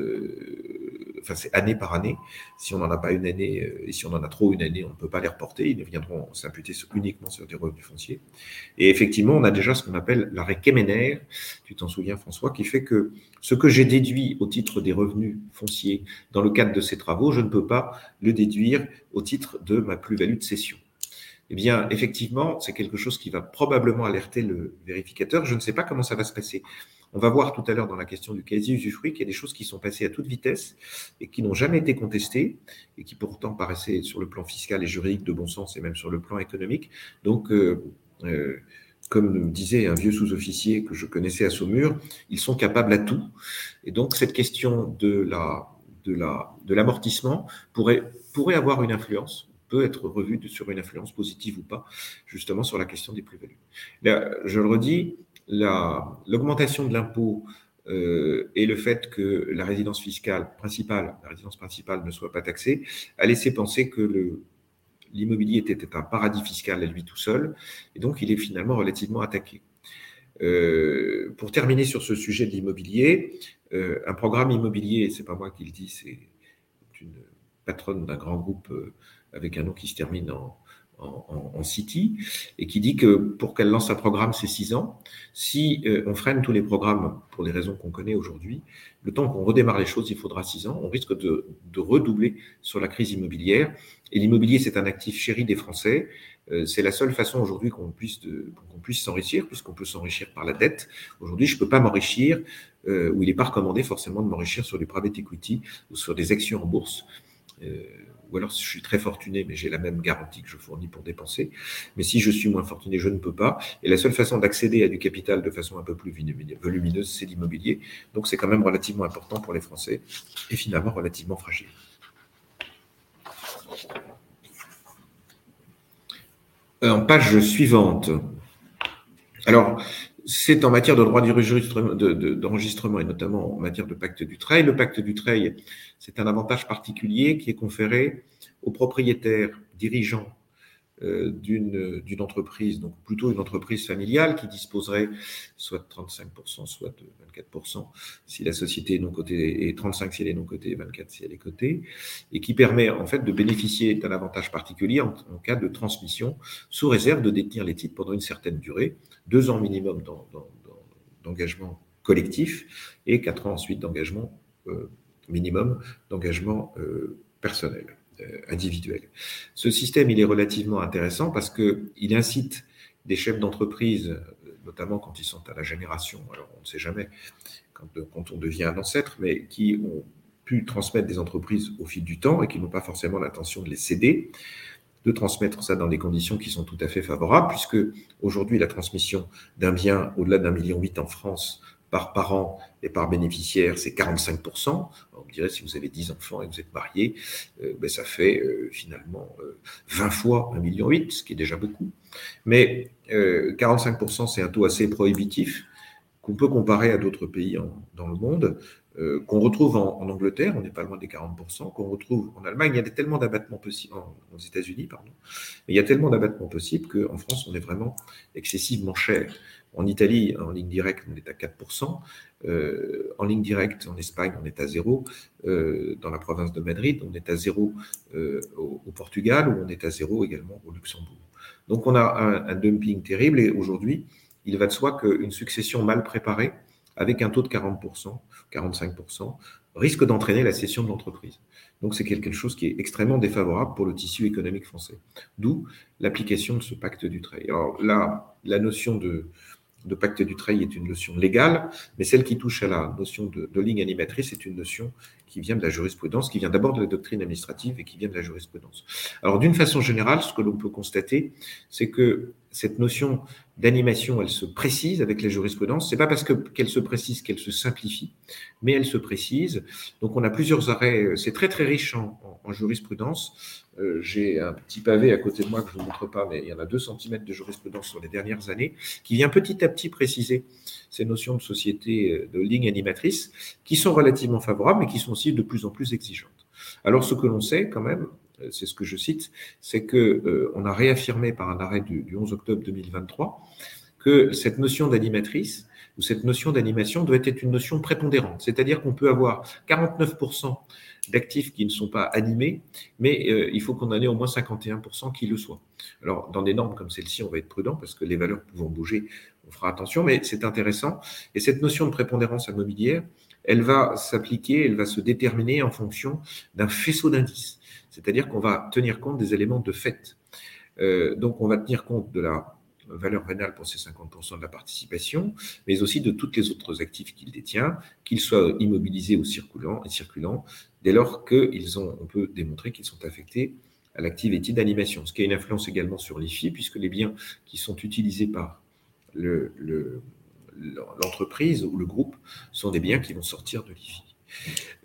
enfin c'est année par année. Si on n'en a pas une année euh, et si on en a trop une année, on ne peut pas les reporter. Ils viendront s'imputer uniquement sur des revenus fonciers. Et effectivement, on a déjà ce qu'on appelle l'arrêt Kemener, tu t'en souviens François, qui fait que ce que j'ai déduit au titre des revenus fonciers dans le cadre de ces travaux, je ne peux pas le déduire au titre de ma plus-value de cession. Eh bien, effectivement, c'est quelque chose qui va probablement alerter le vérificateur. Je ne sais pas comment ça va se passer. On va voir tout à l'heure dans la question du quasi-usufruit qu'il y a des choses qui sont passées à toute vitesse et qui n'ont jamais été contestées et qui pourtant paraissaient sur le plan fiscal et juridique de bon sens et même sur le plan économique. Donc, euh, euh, comme disait un vieux sous-officier que je connaissais à Saumur, ils sont capables à tout. Et donc, cette question de la de la de l'amortissement pourrait pourrait avoir une influence peut être revue sur une influence positive ou pas, justement sur la question des plus-values. Je le redis, l'augmentation de l'impôt euh, et le fait que la résidence fiscale principale, la résidence principale ne soit pas taxée, a laissé penser que l'immobilier était un paradis fiscal à lui tout seul, et donc il est finalement relativement attaqué. Euh, pour terminer sur ce sujet de l'immobilier, euh, un programme immobilier, c'est pas moi qui le dis, c'est une patronne d'un grand groupe avec un nom qui se termine en, en, City, et qui dit que pour qu'elle lance un programme, c'est six ans. Si euh, on freine tous les programmes pour les raisons qu'on connaît aujourd'hui, le temps qu'on redémarre les choses, il faudra six ans. On risque de, redoubler sur la crise immobilière. Et l'immobilier, c'est un actif chéri des Français. Euh, c'est la seule façon aujourd'hui qu'on puisse, qu'on puisse s'enrichir, puisqu'on peut s'enrichir par la dette. Aujourd'hui, je ne peux pas m'enrichir, euh, ou il n'est pas recommandé forcément de m'enrichir sur du private equity ou sur des actions en bourse ou alors si je suis très fortuné, mais j'ai la même garantie que je fournis pour dépenser. Mais si je suis moins fortuné, je ne peux pas. Et la seule façon d'accéder à du capital de façon un peu plus volumineuse, c'est l'immobilier. Donc c'est quand même relativement important pour les Français et finalement relativement fragile. Euh, en page suivante. Alors, c'est en matière de droit d'enregistrement et notamment en matière de pacte du trail. Le pacte du trail, c'est un avantage particulier qui est conféré aux propriétaires dirigeants d'une entreprise, donc plutôt une entreprise familiale qui disposerait soit de 35%, soit de 24% si la société est non cotée, et 35 si elle est non cotée, et 24 si elle est cotée, et qui permet en fait de bénéficier d'un avantage particulier en, cas de transmission, sous réserve de détenir les titres pendant une certaine durée, deux ans minimum d'engagement collectif et quatre ans ensuite d'engagement euh, minimum d'engagement euh, personnel. Euh, individuel. Ce système, il est relativement intéressant parce qu'il incite des chefs d'entreprise, euh, notamment quand ils sont à la génération, alors on ne sait jamais quand, quand on devient un ancêtre, mais qui ont pu transmettre des entreprises au fil du temps et qui n'ont pas forcément l'intention de les céder, de transmettre ça dans des conditions qui sont tout à fait favorables, puisque aujourd'hui la transmission d'un bien au-delà d'un million huit en France par parent et par bénéficiaire, c'est 45%. On dirait, si vous avez 10 enfants et vous êtes marié, euh, ben, ça fait euh, finalement 20 euh, fois 1,8 million, ce qui est déjà beaucoup. Mais 45%, c'est un taux assez prohibitif qu'on peut comparer à d'autres pays dans le monde, qu'on retrouve en, Angleterre, on n'est pas loin des 40%, qu'on retrouve en Allemagne, il y a tellement d'abattements possibles, aux États-Unis, pardon, il y a tellement d'abattements possibles qu'en France, on est vraiment excessivement cher. En Italie, en ligne directe, on est à 4%. Euh, en ligne directe, en Espagne, on est à 0. Euh, dans la province de Madrid, on est à 0 euh, au, Portugal, ou on est à 0 également au Luxembourg. Donc on a un, dumping terrible et aujourd'hui, il va de soi qu'une succession mal préparée, avec un taux de 40%, 45%, risque d'entraîner la cession de l'entreprise. Donc c'est quelque chose qui est extrêmement défavorable pour le tissu économique français. D'où l'application de ce pacte du trade. Alors là, la notion de, de pacte du trail est une notion légale, mais celle qui touche à la notion de, ligne animatrice est une notion qui vient de la jurisprudence, qui vient d'abord de la doctrine administrative et qui vient de la jurisprudence. Alors d'une façon générale, ce que l'on peut constater, c'est que cette notion d'animation, elle se précise avec la jurisprudence. C'est pas parce qu'elle se précise qu'elle se simplifie, mais elle se précise. Donc on a plusieurs arrêts. C'est très très riche en, en jurisprudence. Euh, j'ai un petit pavé à côté de moi que je ne vous montre pas, mais il y en a 2 cm de jurisprudence sur les dernières années, qui vient petit à petit préciser ces notions de société euh, de ligne animatrice, qui sont relativement favorables, mais qui sont aussi de plus en plus exigeantes. Alors ce que l'on sait quand même, c'est ce que je cite, c'est que on a réaffirmé par un arrêt du, du 11 octobre 2023 que cette notion d'animatrice ou cette notion d'animation doit être une notion prépondérante, c'est-à-dire qu'on peut avoir 49% d'actifs qui ne sont pas animés, mais euh, il faut qu'on en ait au moins 51% qui le soient. Alors, dans des normes comme celle-ci, on va être prudent parce que les valeurs pouvant bouger, on fera attention, mais c'est intéressant. Et cette notion de prépondérance immobilière, elle va s'appliquer, elle va se déterminer en fonction d'un faisceau d'indices. C'est-à-dire qu'on va tenir compte des éléments de fait. Euh, donc, on va tenir compte de la valeur vénale pour ces 50% de la participation, mais aussi de toutes les autres actifs qu'il détient, qu'ils soient immobilisés ou circulants, et circulants dès lors qu'ils ont, on peut démontrer qu'ils sont affectés à l'activité d'animation, ce qui a une influence également sur l'IFI, puisque les biens qui sont utilisés par l'entreprise ou le groupe sont des biens qui vont sortir de l'IFI.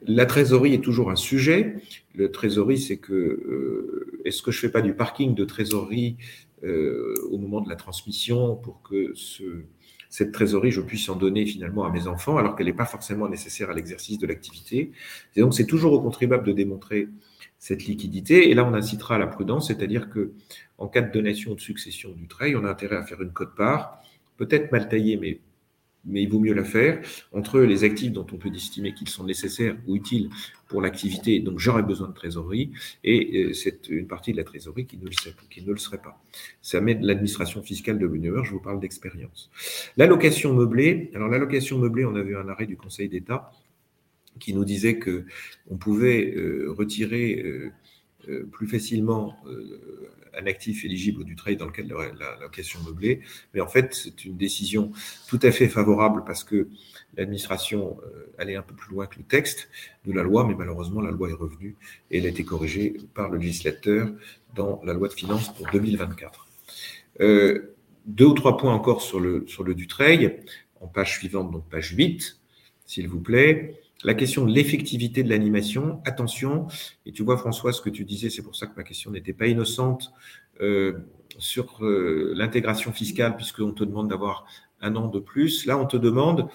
La trésorerie est toujours un sujet. Le trésorerie, c'est que euh, est-ce que je fais pas du parking de trésorerie euh, au moment de la transmission pour que ce, cette trésorerie, je puisse en donner finalement à mes enfants, alors qu'elle n'est pas forcément nécessaire à l'exercice de l'activité? Et donc, c'est toujours au contribuable de démontrer cette liquidité. Et là, on incitera à la prudence, c'est-à-dire que en cas de donation ou de succession du trade, on a intérêt à faire une cote-part, peut-être mal taillée, mais mais il vaut mieux la faire entre les actifs dont on peut estimer qu'ils sont nécessaires ou utiles pour l'activité, donc j'aurais besoin de trésorerie, et euh, c'est une partie de la trésorerie qui ne le, serait pas. Ça met l'administration fiscale de bonne je vous parle d'expérience. L'allocation meublée, alors l'allocation meublée, on a vu un arrêt du Conseil d'État qui nous disait que on pouvait euh, retirer euh, plus facilement un actif éligible du trade dans le cadre de la location meublée. Mais en fait, c'est une décision tout à fait favorable parce que l'administration euh, allait un peu plus loin que le texte de la loi, mais malheureusement, la loi est revenue et elle a été corrigée par le législateur dans la loi de finances pour 2024. Euh, deux ou trois points encore sur le, sur le Dutreil, en page suivante, donc page 8, s'il vous plaît. La question de l'effectivité de l'animation, attention, et tu vois François, ce que tu disais, c'est pour ça que ma question n'était pas innocente euh, sur euh, l'intégration fiscale, puisqu'on te demande d'avoir un an de plus. Là, on te demande,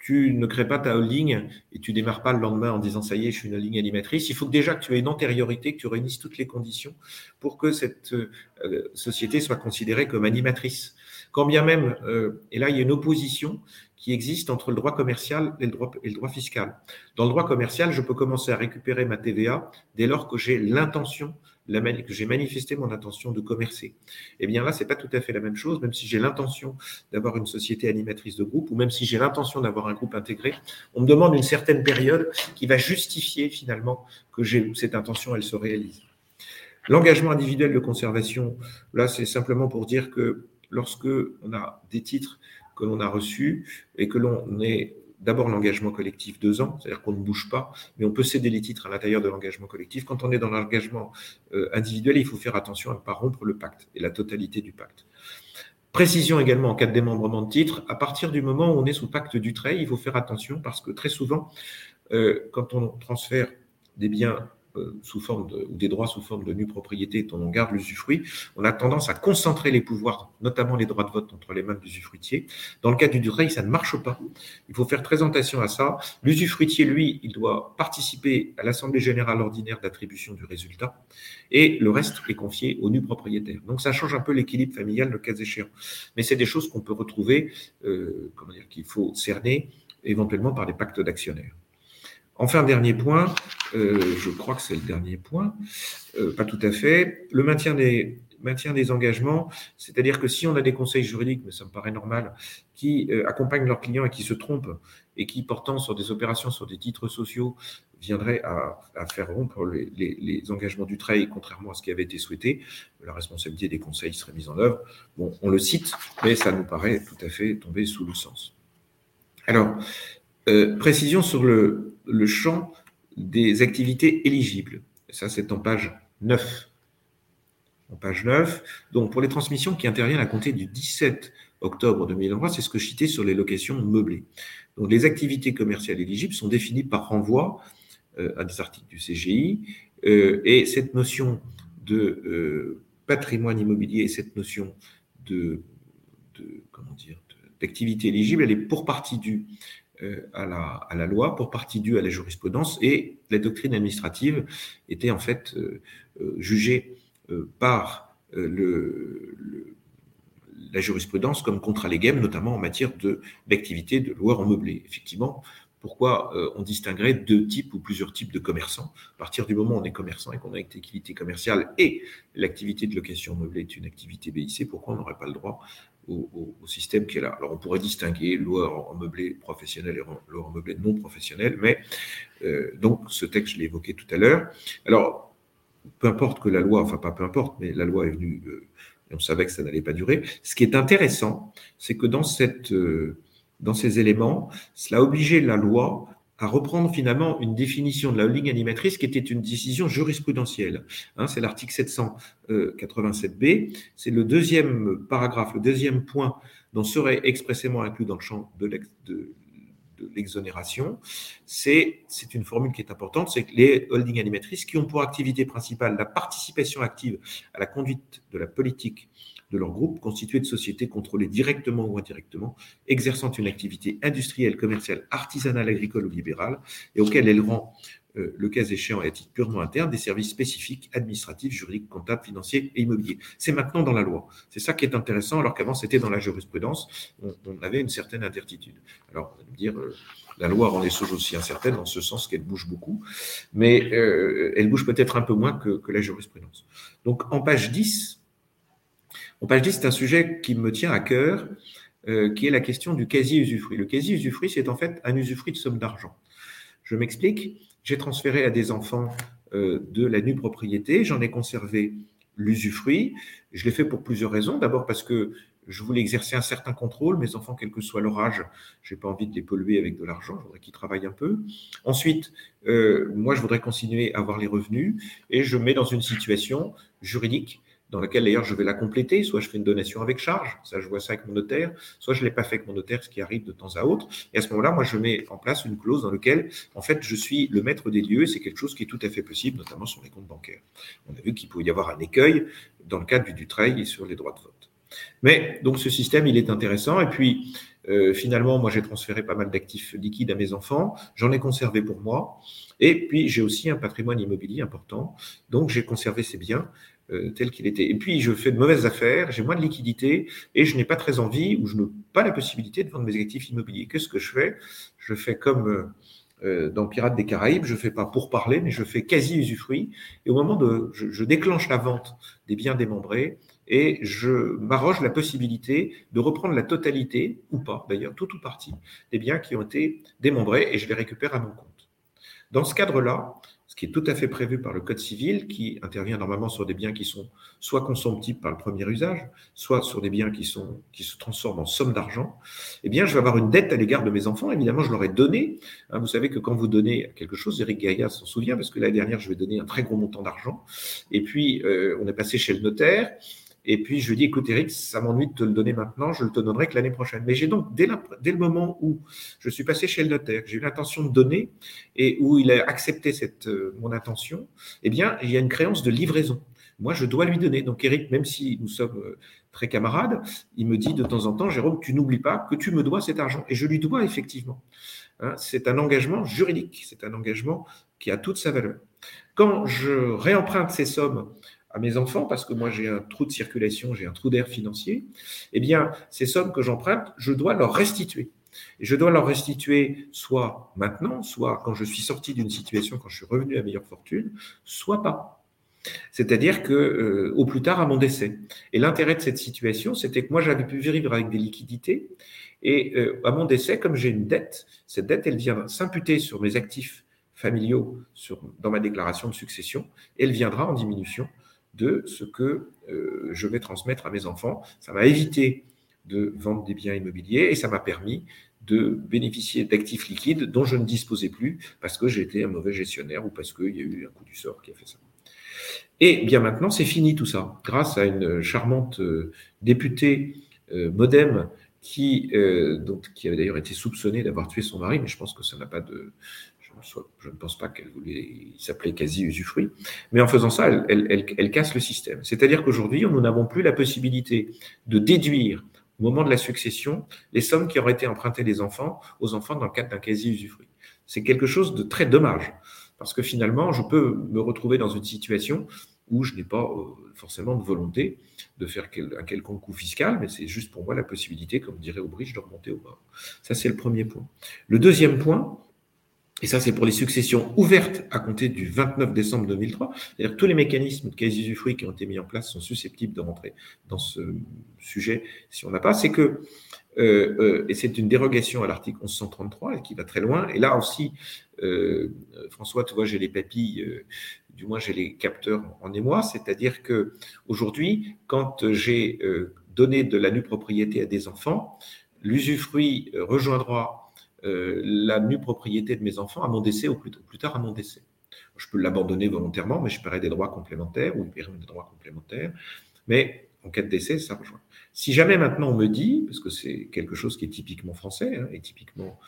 tu ne crées pas ta holding et tu démarres pas le lendemain en disant ça y est, je suis une holding animatrice. Il faut déjà que tu aies une antériorité, que tu réunisses toutes les conditions pour que cette euh, société soit considérée comme animatrice. Quand bien même, et là, il y a une opposition qui existe entre le droit commercial et le droit, et le droit fiscal. Dans le droit commercial, je peux commencer à récupérer ma TVA dès lors que j'ai l'intention, que j'ai manifesté mon intention de commercer. Eh bien là, c'est pas tout à fait la même chose, même si j'ai l'intention d'avoir une société animatrice de groupe ou même si j'ai l'intention d'avoir un groupe intégré, on me demande une certaine période qui va justifier finalement que j'ai cette intention, elle se réalise. L'engagement individuel de conservation, là, c'est simplement pour dire que lorsque on a des titres que l'on a reçu et que l'on est d'abord l'engagement collectif deux ans, c'est-à-dire qu'on ne bouge pas, mais on peut céder les titres à l'intérieur de l'engagement collectif. Quand on est dans l'engagement euh, individuel, il faut faire attention à ne pas rompre le pacte et la totalité du pacte. Précision également en cas de démembrement de titres, à partir du moment où on est sous pacte du trait, il faut faire attention parce que très souvent, euh, quand on transfère des biens sous forme de, ou des droits sous forme de nue propriété dont on garde l'usufruit, on a tendance à concentrer les pouvoirs, notamment les droits de vote, entre les mains de l'usufruitier. Dans le cas du Dureil, ça ne marche pas. Il faut faire très attention à ça. L'usufruitier, lui, il doit participer à l'Assemblée générale ordinaire d'attribution du résultat et le reste est confié aux nus propriétaires. Donc ça change un peu l'équilibre familial, le cas échéant. Mais c'est des choses qu'on peut retrouver, euh, comment dire, qu'il faut cerner éventuellement par les pactes d'actionnaires. Enfin, dernier point, euh, je crois que c'est le dernier point, euh, pas tout à fait, le maintien des, engagements, c'est-à-dire que si on a des conseils juridiques, mais ça me paraît normal, qui euh, accompagnent leurs clients et qui se trompent et qui, portant sur des opérations sur des titres sociaux, viendraient à, faire rompre les, engagements du trail, contrairement à ce qui avait été souhaité, la responsabilité des conseils serait mise en œuvre. Bon, on le cite, mais ça nous paraît tout à fait tomber sous le sens. Alors, précision sur le, le champ des activités éligibles. Ça, c'est en page 9. En page 9. Donc, pour les transmissions qui interviennent à compter du 17 octobre 2023, c'est ce que je citais sur les locations meublées. Donc, les activités commerciales éligibles sont définies par renvoi euh, à des articles du CGI. Euh, et cette notion de euh, patrimoine immobilier et cette notion de, comment dire, d'activité éligible, elle est pour partie due à la, à la, loi, pour partie due à la jurisprudence, et la doctrine administrative était en fait euh, euh, jugée par la jurisprudence comme contre légem, notamment en matière d'activité de, de loueur en meublé. Effectivement, pourquoi on distinguerait deux types ou plusieurs types de commerçants? À partir du moment où on est commerçant et qu'on a une activité commerciale et l'activité de location meublée est une activité BIC, pourquoi on n'aurait pas le droit au, système qui est là. Alors on pourrait distinguer loueur en meublé professionnel et loueur en meublé non professionnel, mais euh, donc ce texte, je l'ai évoqué tout à l'heure. Alors, peu importe que la loi, enfin pas peu importe, mais la loi est venue, euh, on savait que ça n'allait pas durer. Ce qui est intéressant, c'est que dans, cette, euh, dans ces éléments, cela a obligé la loi à reprendre finalement une définition de la holding animatrice qui était une décision jurisprudentielle. Hein, c'est l'article 787b, c'est le deuxième paragraphe, le deuxième point dont serait expressément inclus dans le champ de l'exonération. C'est une formule qui est importante, c'est que les holdings animatrices qui ont pour activité principale la participation active à la conduite de la politique de leur groupe constitué de sociétés contrôlées directement ou indirectement, exerçant une activité industrielle, commerciale, artisanale, agricole ou libérale, et auxquelles elles rend, euh, le cas échéant et à titre purement interne, des services spécifiques, administratifs, juridiques, comptables, financiers et immobiliers. C'est maintenant dans la loi. C'est ça qui est intéressant, alors qu'avant c'était dans la jurisprudence, on, avait une certaine incertitude. Alors, on va me dire, euh, la loi rend les choses aussi incertaines, dans ce sens qu'elle bouge beaucoup, mais euh, elle bouge peut-être un peu moins que, que la jurisprudence. Donc, en page 10, on page 10, c'est un sujet qui me tient à cœur, euh, qui est la question du quasi-usufruit. Le quasi-usufruit, c'est en fait un usufruit de somme d'argent. Je m'explique. J'ai transféré à des enfants euh, de la nue propriété, j'en ai conservé l'usufruit. Je l'ai fait pour plusieurs raisons. D'abord parce que je voulais exercer un certain contrôle. Mes enfants, quel que soit leur âge, je n'ai pas envie de les polluer avec de l'argent. Je voudrais qu'ils travaillent un peu. Ensuite, euh, moi, je voudrais continuer à avoir les revenus et je mets dans une situation juridique dans laquelle d'ailleurs je vais la compléter. Soit je fais une donation avec charge, ça je vois ça avec mon notaire, soit je ne l'ai pas fait avec mon notaire, ce qui arrive de temps à autre. Et à ce moment-là, moi je mets en place une clause dans laquelle en fait je suis le maître des lieux et c'est quelque chose qui est tout à fait possible, notamment sur les comptes bancaires. On a vu qu'il pouvait y avoir un écueil dans le cadre du, du trail et sur les droits de vote. Mais donc ce système, il est intéressant. Et puis euh, finalement, moi j'ai transféré pas mal d'actifs liquides à mes enfants. J'en ai conservé pour moi. Et puis j'ai aussi un patrimoine immobilier important. Donc j'ai conservé ces biens euh, tel qu'il était. Et puis, je fais de mauvaises affaires, j'ai moins de liquidité et je n'ai pas très envie ou je n'ai pas la possibilité de vendre mes actifs immobiliers. Qu'est-ce que je fais? Je fais comme euh, euh, dans Pirates des Caraïbes, je ne fais pas pour parler, mais je fais quasi usufruit. Et au moment de, je, déclenche la vente des biens démembrés et je m'arroge la possibilité de reprendre la totalité, ou pas d'ailleurs, tout ou partie, des biens qui ont été démembrés et je les récupère à mon compte. Dans ce cadre-là, qui est tout à fait prévu par le Code civil, qui intervient normalement sur des biens qui sont soit consomptibles par le premier usage, soit sur des biens qui, sont, qui se transforment en somme d'argent, eh bien, je vais avoir une dette à l'égard de mes enfants. Évidemment, je leur ai donné. Hein, vous savez que quand vous donnez quelque chose, Eric Gaïa s'en souvient, parce que l'année dernière, je vais donner un très gros montant d'argent. Et puis, euh, on est passé chez le notaire. Et puis je lui dis, écoute Eric, ça m'ennuie de te le donner maintenant, je ne te donnerai que l'année prochaine. Mais j'ai donc, dès, le moment où je suis passé chez le notaire, j'ai eu l'intention de donner et où il a accepté cette, euh, mon intention, eh bien, il y a une créance de livraison. Moi, je dois lui donner. Donc Eric, même si nous sommes euh, très camarades, il me dit de temps en temps, Jérôme, tu n'oublies pas que tu me dois cet argent. Et je lui dois effectivement. Hein, c'est un engagement juridique, c'est un engagement qui a toute sa valeur. Quand je réemprunte ces sommes à mes enfants, parce que moi j'ai un trou de circulation, j'ai un trou d'air financier, eh bien, ces sommes que j'emprunte, je dois leur restituer. Et je dois leur restituer soit maintenant, soit quand je suis sorti d'une situation, quand je suis revenu à meilleure fortune, soit pas. C'est-à-dire que euh, au plus tard à mon décès. Et l'intérêt de cette situation, c'était que moi j'avais pu vivre avec des liquidités et euh, à mon décès, comme j'ai une dette, cette dette elle vient s'imputer sur mes actifs familiaux sur, dans ma déclaration de succession, elle viendra en diminution de ce que euh, je vais transmettre à mes enfants. Ça m'a évité de vendre des biens immobiliers et ça m'a permis de bénéficier d'actifs liquides dont je ne disposais plus parce que j'étais un mauvais gestionnaire ou parce qu'il y a eu un coup du sort qui a fait ça. Et bien maintenant, c'est fini tout ça, grâce à une charmante euh, députée euh, modem qui, qui avait d'ailleurs été soupçonnée d'avoir tué son mari, mais je pense que ça n'a pas de... Je, ne pense pas qu'elle voulait s'appeler quasi usufruit. Mais en faisant ça, elle, casse le système. C'est-à-dire qu'aujourd'hui, nous n'avons plus la possibilité de déduire au moment de la succession les sommes qui auraient été empruntées des enfants aux enfants dans le cadre d'un quasi-usufruit. C'est quelque chose de très dommage, parce que finalement, je peux me retrouver dans une situation où je n'ai pas euh, forcément de volonté de faire un quelconque coup fiscal, mais c'est juste pour moi la possibilité, comme dirait Aubridge, de remonter au bord. Ça, c'est le premier point. Le deuxième point, et ça, c'est pour les successions ouvertes à compter du 29 décembre 2003. C'est-à-dire tous les mécanismes de quasi-usufruit qui ont été mis en place sont susceptibles de rentrer dans ce sujet si on n'a pas. C'est que, euh, euh, et c'est une dérogation à l'article 1133 et qui va très loin. Et là aussi, euh, François, tu vois, j'ai les papilles, du moins j'ai les capteurs en émoi. C'est-à-dire que aujourd'hui, quand j'ai donné de la nue propriété à des enfants, l'usufruit rejoindra euh, la nue propriété de mes enfants à mon décès ou plus, tard à mon décès. Je peux l'abandonner volontairement, mais je paierai des droits complémentaires ou il des droits complémentaires. Mais en cas de décès, ça rejoint. Si jamais maintenant on me dit, parce que c'est quelque chose qui est typiquement français hein, et typiquement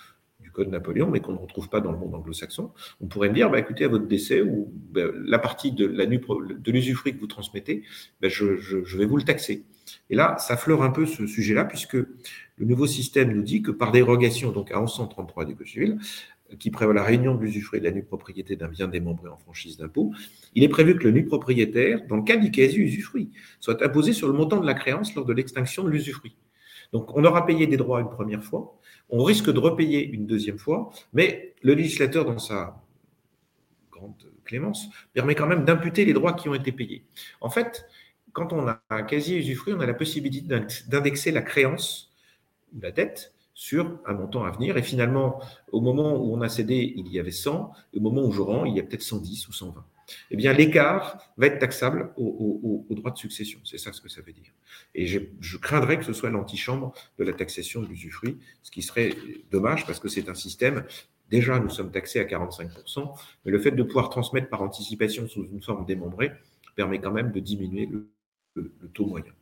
du Code Napoléon, mais qu'on ne retrouve pas dans le monde anglo-saxon, on pourrait me dire, bah, écoutez, à votre décès, ou bah, la partie de la de l'usufruit que vous transmettez, bah, je, je, vais vous le taxer. Et là, ça fleure un peu ce sujet-là, puisque le nouveau système nous dit que par dérogation, donc à 1133 du Code civil, qui prévoit la réunion de l'usufruit de la nue propriété d'un bien démembré en franchise d'impôt, il est prévu que le nu propriétaire, dans le cas du quasi-usufruit, soit imposé sur le montant de la créance lors de l'extinction de l'usufruit. Donc, on aura payé des droits une première fois, on risque de repayer une deuxième fois, mais le législateur, dans sa grande clémence, permet quand même d'imputer les droits qui ont été payés. En fait, quand on a un quasi-usufruit, on a la possibilité d'indexer la créance la dette sur un montant à venir. Et finalement, au moment où on a cédé, il y avait 100. au moment où je rends, il y a peut-être 110 ou 120. Eh bien, l'écart va être taxable au, droit de succession. C'est ça ce que ça veut dire. Et je craindrais que ce soit l'antichambre de la taxation de l'usufruit, ce qui serait dommage parce que c'est un système. Déjà, nous sommes taxés à 45%, mais le fait de pouvoir transmettre par anticipation sous une forme démembrée permet quand même de diminuer le taux moyen.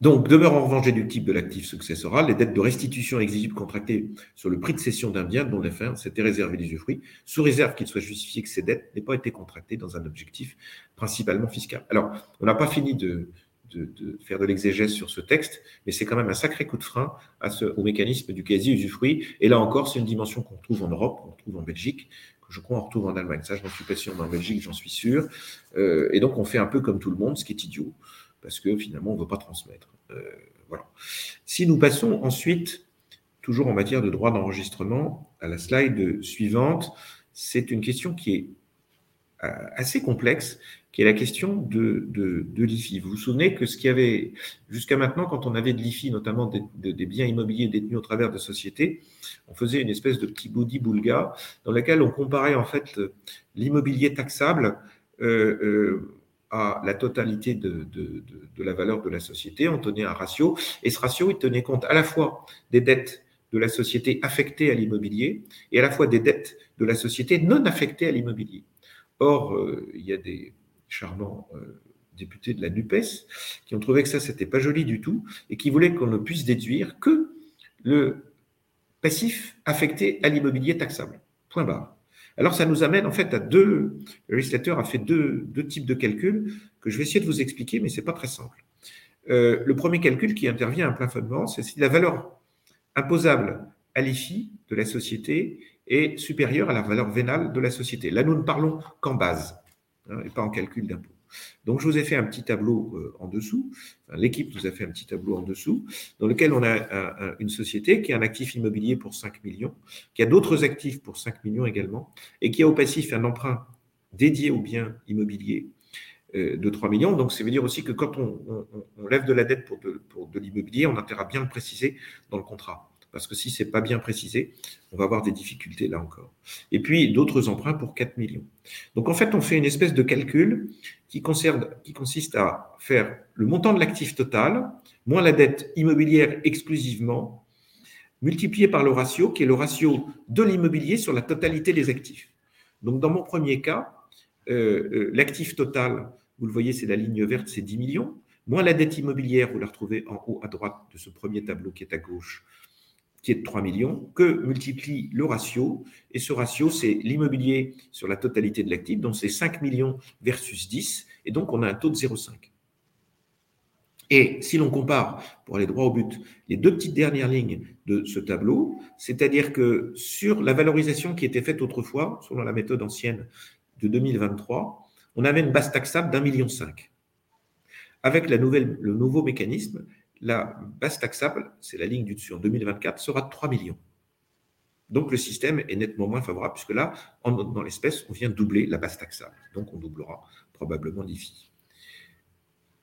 Donc, demeure en revanche déductible de l'actif successoral les dettes de restitution exigibles contractées sur le prix de cession d'un bien dont la fin s'était réservé l'usufruit, sous réserve qu'il soit justifié que ces dettes n'aient pas été contractées dans un objectif principalement fiscal. Alors, on n'a pas fini de, faire de l'exégèse sur ce texte, mais c'est quand même un sacré coup de frein au mécanisme du quasi-usufruit. Et là encore, c'est une dimension qu'on retrouve en Europe, qu'on retrouve en Belgique, que je crois on retrouve en Allemagne. Ça, je n'en suis pas sûr, en Belgique, j'en suis sûr. Euh, et donc, on fait un peu comme tout le monde, ce qui est idiot parce que finalement, on ne veut pas transmettre. Euh, voilà. Si nous passons ensuite, toujours en matière de droit d'enregistrement, à la slide suivante, c'est une question qui est euh, assez complexe, qui est la question de, de, l'IFI. Vous vous souvenez que ce qu'il y avait jusqu'à maintenant, quand on avait de l'IFI, notamment des, biens immobiliers détenus au travers de sociétés, on faisait une espèce de petit body boulga dans lequel on comparait en fait l'immobilier taxable euh, la totalité de, la valeur de la société, on tenait un ratio, et ce ratio, il tenait compte à la fois des dettes de la société affectées à l'immobilier et à la fois des dettes de la société non affectées à l'immobilier. Or, euh, il y a des charmants euh, députés de la NUPES qui ont trouvé que ça, c'était pas joli du tout et qui voulaient qu'on ne puisse déduire que le passif affecté à l'immobilier taxable. Point barre. Alors, ça nous amène en fait à deux. Le législateur a fait deux, types de calculs que je vais essayer de vous expliquer, mais ce n'est pas très simple. Euh, le premier calcul qui intervient à un plafonnement, c'est si la valeur imposable à l'IFI de la société est supérieure à la valeur vénale de la société. Là, nous ne parlons qu'en base hein, et pas en calcul d'impôt. Donc, je vous ai fait un petit tableau euh, en dessous. L'équipe nous a fait un petit tableau en dessous, dans lequel on a une société qui a un actif immobilier pour 5 millions, qui a d'autres actifs pour 5 millions également, et qui a au passif un emprunt dédié aux biens immobiliers euh, de 3 millions. Donc, ça veut dire aussi que quand on, lève de la dette pour de, l'immobilier, on intérêt à bien le préciser dans le contrat. Parce que si ce n'est pas bien précisé, on va avoir des difficultés là encore. Et puis, d'autres emprunts pour 4 millions. Donc, en fait, on fait une espèce de calcul qui, concerne, qui consiste à faire le montant de l'actif total, moins la dette immobilière exclusivement, multiplié par le ratio, qui est le ratio de l'immobilier sur la totalité des actifs. Donc, dans mon premier cas, euh, euh, l'actif total vous le voyez, c'est la ligne verte, c'est 10 millions. Moins la dette immobilière, vous la retrouvez en haut à droite de ce premier tableau qui est à gauche, qui est de 3 millions, que multiplie le ratio. Et ce ratio, c'est l'immobilier sur la totalité de l'actif, donc c'est 5 millions versus 10. Et donc, on a un taux de 0,5. Et si l'on compare, pour aller droit au but, les deux petites dernières lignes de ce tableau, c'est-à-dire que sur la valorisation qui était faite autrefois, selon la méthode ancienne de 2023, on avait une base taxable d'un million cinq. Avec le nouveau mécanisme, la base taxable, c'est la ligne du dessus en 2024, sera de 3 millions. Donc le système est nettement moins favorable, puisque là, dans l'espèce, on vient doubler la base taxable. Donc on doublera probablement l'IFI.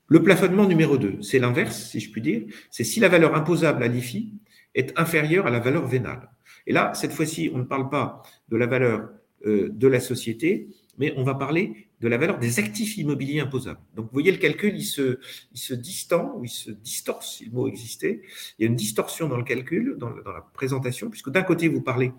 Le plafonnement numéro 2, c'est l'inverse, si je puis dire. C'est si la valeur imposable à l'IFI est inférieure à la valeur vénale. Et là, cette fois-ci, on ne parle pas de la valeur euh, de la société, mais on va parler de la valeur des actifs immobiliers imposables. Donc, vous voyez, le calcul, il se, distend, ou il se distorse, si le mot existait. Il y a une distorsion dans le calcul, dans, la présentation, puisque d'un côté, vous parlez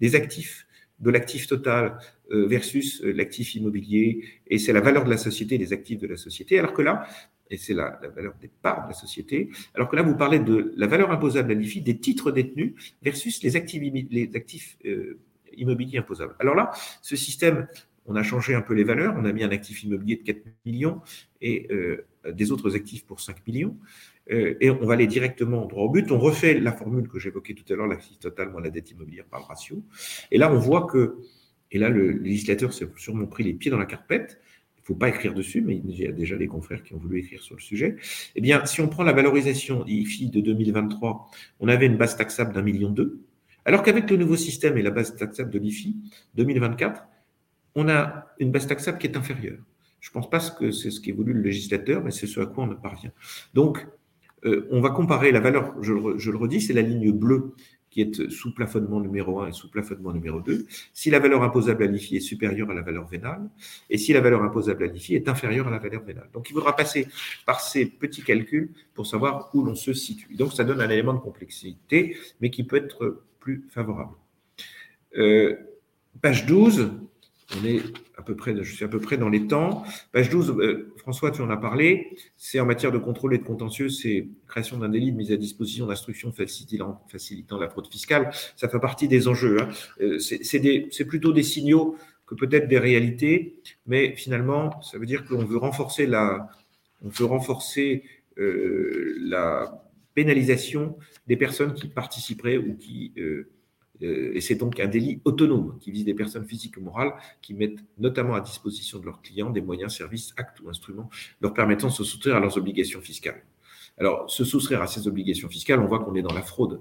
des actifs, de l'actif total euh, versus euh, l'actif immobilier, et c'est la valeur de la société, des actifs de la société, alors que là, et c'est la, valeur des parts de la société, alors que là, vous parlez de la valeur imposable à l'IFI des titres détenus versus les actifs, les actifs euh, immobiliers imposables. Alors là, ce système on a changé un peu les valeurs, on a mis un actif immobilier de 4 millions et euh, des autres actifs pour 5 millions, euh, et on va aller directement droit au but. On refait la formule que j'évoquais tout à l'heure, l'actif total moins la dette immobilière par le ratio. Et là, on voit que, et là, le législateur s'est sûrement pris les pieds dans la carpette, il ne faut pas écrire dessus, mais il y a déjà des confrères qui ont voulu écrire sur le sujet. Eh bien, si on prend la valorisation IFI de 2023, on avait une base taxable d'un million deux, alors qu'avec le nouveau système et la base taxable de l'IFI 2024, on a une base taxable qui est inférieure. Je ne pense pas que c'est ce voulu le législateur, mais c'est ce à quoi on parvient. Donc, euh, on va comparer la valeur, je, le redis, c'est la ligne bleue qui est sous plafonnement numéro 1 et sous plafonnement numéro 2, si la valeur imposable à l'IFI est supérieure à la valeur vénale, et si la valeur imposable à l'IFI est inférieure à la valeur vénale. Donc il faudra passer par ces petits calculs pour savoir où l'on se situe. Donc ça donne un élément de complexité, mais qui peut être plus favorable. Euh, page 12, on est à peu près, je suis à peu près dans les temps. Page 12, euh, François, tu en as parlé. C'est en matière de contrôle et de contentieux, c'est création d'un délit de mise à disposition d'instructions facilitant, la fraude fiscale. Ça fait partie des enjeux. Hein. Euh, c'est plutôt des signaux que peut-être des réalités, mais finalement, ça veut dire qu'on veut renforcer la, on veut renforcer euh, la pénalisation des personnes qui participeraient ou qui euh, et c'est donc un délit autonome qui vise des personnes physiques ou morales qui mettent notamment à disposition de leurs clients des moyens, services, actes ou instruments leur permettant de se soustraire à leurs obligations fiscales. Alors, se soustraire à ces obligations fiscales, on voit qu'on est dans la fraude.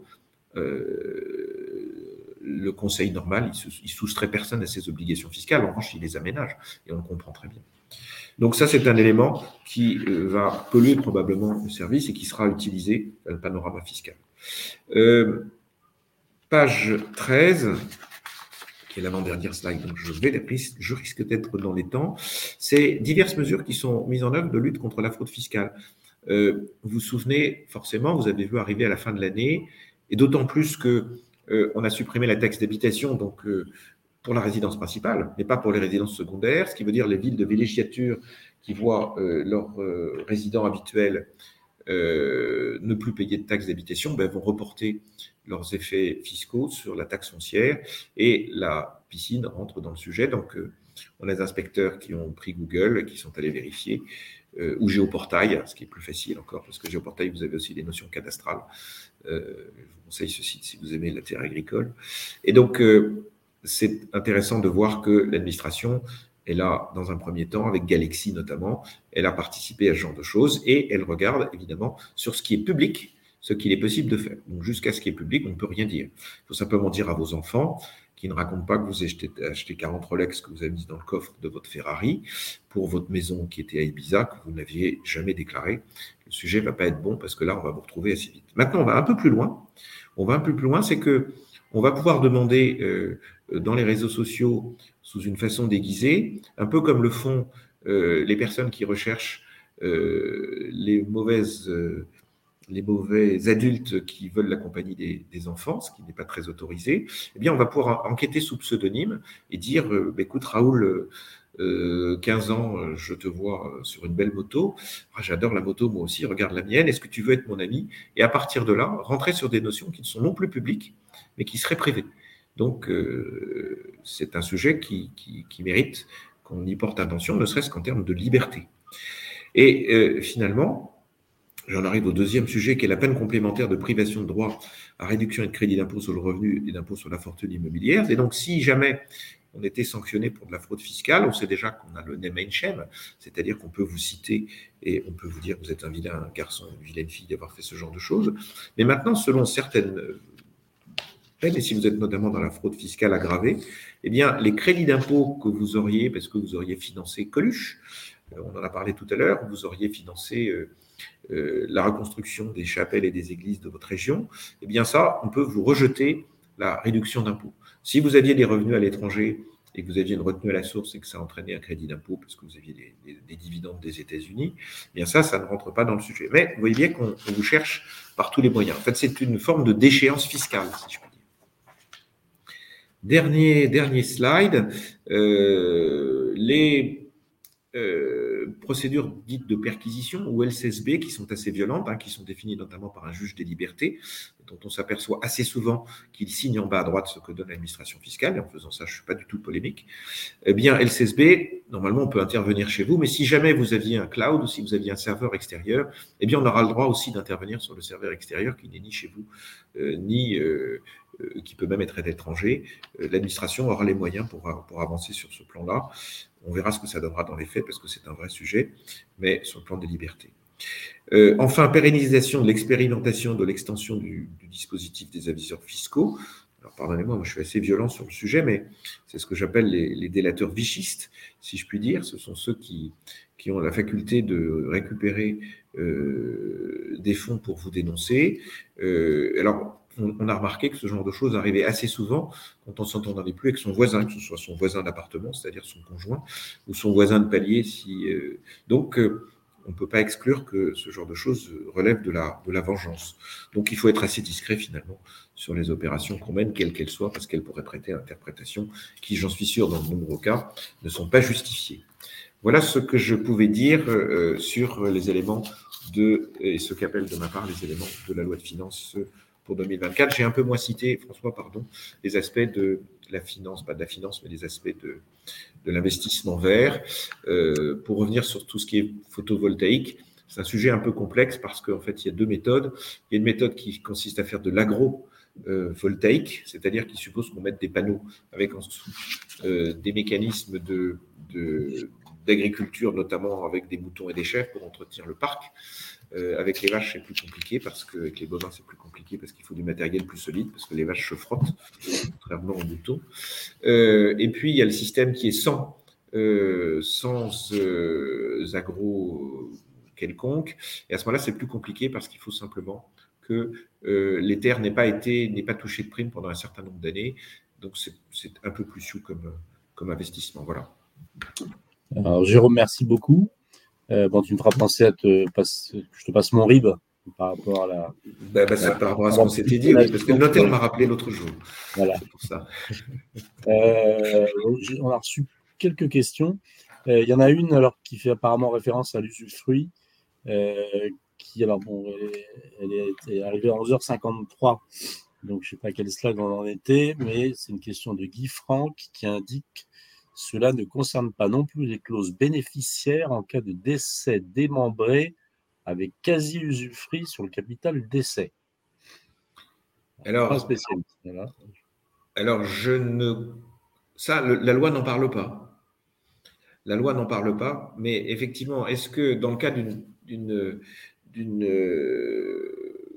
Euh, le conseil normal, il, ne soustrait personne à ses obligations fiscales. En revanche, il les aménage et on le comprend très bien. Donc ça, c'est un élément qui euh, va polluer probablement le service et qui sera utilisé dans le panorama fiscal. Euh, page 13, qui est l'avant-dernière slide, donc je vais je risque d'être dans les temps, c'est diverses mesures qui sont mises en œuvre de lutte contre la fraude fiscale. Euh, vous vous souvenez, forcément, vous avez vu arriver à la fin de l'année, et d'autant plus que euh, on a supprimé la taxe d'habitation, donc euh, pour la résidence principale, mais pas pour les résidences secondaires, ce qui veut dire les villes de villégiature qui voient leurs résidents habituels ne plus payer de taxe d'habitation, ben, vont reporter leurs effets fiscaux sur la taxe foncière et la piscine rentre dans le sujet. Donc, euh, on a des inspecteurs qui ont pris Google, qui sont allés vérifier, euh, ou Géoportail, ce qui est plus facile encore, parce que Géoportail, vous avez aussi des notions cadastrales. Euh, je vous conseille ce site si vous aimez la terre agricole. Et donc, c'est intéressant de voir que l'administration est là dans un premier temps, avec Galaxy notamment, elle a participé à ce genre de choses et elle regarde évidemment sur ce qui est public ce qu'il est possible de faire. Donc jusqu'à ce qui est public, on ne peut rien dire. Il faut simplement dire à vos enfants, qui ne raconte pas que vous avez acheté 40 Rolex que vous avez mis dans le coffre de votre Ferrari pour votre maison qui était à Ibiza, que vous n'aviez jamais déclaré. Le sujet ne va pas être bon parce que là, on va vous retrouver assez vite. Maintenant, on va un peu plus loin. On va un peu plus loin, c'est que on va pouvoir demander euh, dans les réseaux sociaux sous une façon déguisée, un peu comme le font euh, les personnes qui recherchent euh, les mauvaises les mauvais adultes qui veulent la compagnie des, enfants, ce qui n'est pas très autorisé, eh bien, on va pouvoir enquêter sous pseudonyme et dire, euh, bah, écoute, Raoul, 15 euh, ans, je te vois sur une belle moto. Ah, j'adore la moto, moi aussi. Regarde la mienne. Est-ce que tu veux être mon ami? Et à partir de là, rentrer sur des notions qui ne sont non plus publiques, mais qui seraient privées. Donc, euh, c'est un sujet qui mérite qu'on y porte attention, ne serait-ce qu'en termes de liberté. Et finalement, J'en arrive au deuxième sujet qui est la peine complémentaire de privation de droit à réduction et de crédit d'impôt sur le revenu et d'impôt sur la fortune immobilière. Et donc, si jamais on était sanctionné pour de la fraude fiscale, on sait déjà qu'on a le name and shame, c'est-à-dire qu'on peut vous citer et on peut vous dire que vous êtes un vilain garçon, une vilaine fille d'avoir fait ce genre de choses. Mais maintenant, selon certaines peines, et si vous êtes notamment dans la fraude fiscale aggravée, eh bien, les crédits d'impôt que vous auriez, parce que vous auriez financé Coluche, euh, on en a parlé tout à l'heure, vous auriez financé euh, la reconstruction des chapelles et des églises de votre région, eh bien ça, on peut vous rejeter la réduction d'impôt. Si vous aviez des revenus à l'étranger et que vous aviez une retenue à la source et que ça entraînait un crédit d'impôt parce que vous aviez des, dividendes des États-Unis, eh bien ça, ça ne rentre pas dans le sujet. Mais vous voyez bien qu'on vous cherche par tous les moyens. En fait, c'est une forme de déchéance fiscale, si je puis dire. Dernier, dernier slide. Euh, les euh, procédures dites de perquisition ou LCSB qui sont assez violentes, hein, qui sont définies notamment par un juge des libertés, dont on s'aperçoit assez souvent qu'il signe en bas à droite ce que donne l'administration fiscale, et en faisant ça, je ne suis pas du tout polémique. Eh bien, LCSB, normalement, on peut intervenir chez vous, mais si jamais vous aviez un cloud ou si vous aviez un serveur extérieur, eh bien, on aura le droit aussi d'intervenir sur le serveur extérieur qui n'est ni chez vous, euh, ni euh, qui peut même être à l'étranger. L'administration aura les moyens pour, pour avancer sur ce plan-là. On verra ce que ça donnera dans les faits parce que c'est un vrai sujet, mais sur le plan des libertés. Euh, enfin, pérennisation de l'expérimentation de l'extension du, dispositif des aviseurs fiscaux. Alors, pardonnez-moi, moi je suis assez violent sur le sujet, mais c'est ce que j'appelle les, délateurs vichistes, si je puis dire. Ce sont ceux qui, qui ont la faculté de récupérer euh, des fonds pour vous dénoncer. Euh, alors, on, a remarqué que ce genre de choses arrivait assez souvent quand on s'entendait plus avec son voisin, que ce soit son voisin d'appartement, c'est-à-dire son conjoint, ou son voisin de palier. Euh, donc, euh, on ne peut pas exclure que ce genre de choses relève de la, de la vengeance. Donc, il faut être assez discret finalement sur les opérations qu'on mène, quelles qu'elles soient, parce qu'elles pourraient prêter à interprétation qui, j'en suis sûr, dans de nombreux cas, ne sont pas justifiées. Voilà ce que je pouvais dire euh, sur les éléments de, et ce qu'appellent de ma part les éléments de la loi de finances pour 2024. J'ai un peu moins cité, François, pardon, les aspects de la finance, pas de la finance, mais les aspects de, de l'investissement vert. Euh, pour revenir sur tout ce qui est photovoltaïque, c'est un sujet un peu complexe parce qu'en fait, il y a deux méthodes. Il y a une méthode qui consiste à faire de l'agro voltaïque, c'est-à-dire qui suppose qu'on mette des panneaux avec en dessous euh, des mécanismes de, d'agriculture, notamment avec des moutons et des chèvres pour entretenir le parc. Euh, avec les vaches, c'est plus compliqué parce que avec les bovins, c'est plus compliqué parce qu'il faut du matériel plus solide parce que les vaches se frottent, contrairement aux moutons. Euh, et puis, il y a le système qui est sans, euh, sans agro quelconque. Et à ce moment-là, c'est plus compliqué parce qu'il faut simplement que les terres n'aient pas été, n'aient pas touché de prime pendant un certain nombre d'années. Donc, c'est un peu plus chou comme, comme investissement. Voilà. Alors, Jérôme, merci beaucoup. Euh, bon, tu me feras penser à te passer, je te passe mon RIB par rapport à la. Ben, par rapport à ce qu'on s'était dit, oui, parce que notaire m'a rappelé l'autre jour. Voilà. pour ça. Euh, on a reçu quelques questions. Euh, il y en a une alors qui fait apparemment référence à l'usufruit, qui alors bon, elle, est, arrivée à 11h53, donc je ne sais pas quel slide on en était, mais c'est une question de Guy Franck qui indique cela ne concerne pas non plus les clauses bénéficiaires en cas de décès démembré avec quasi-usufruit sur le capital décès. Alors, alors, je ne. Ça, la loi n'en parle pas. La loi n'en parle pas, mais effectivement, est-ce que dans le cas d'une euh,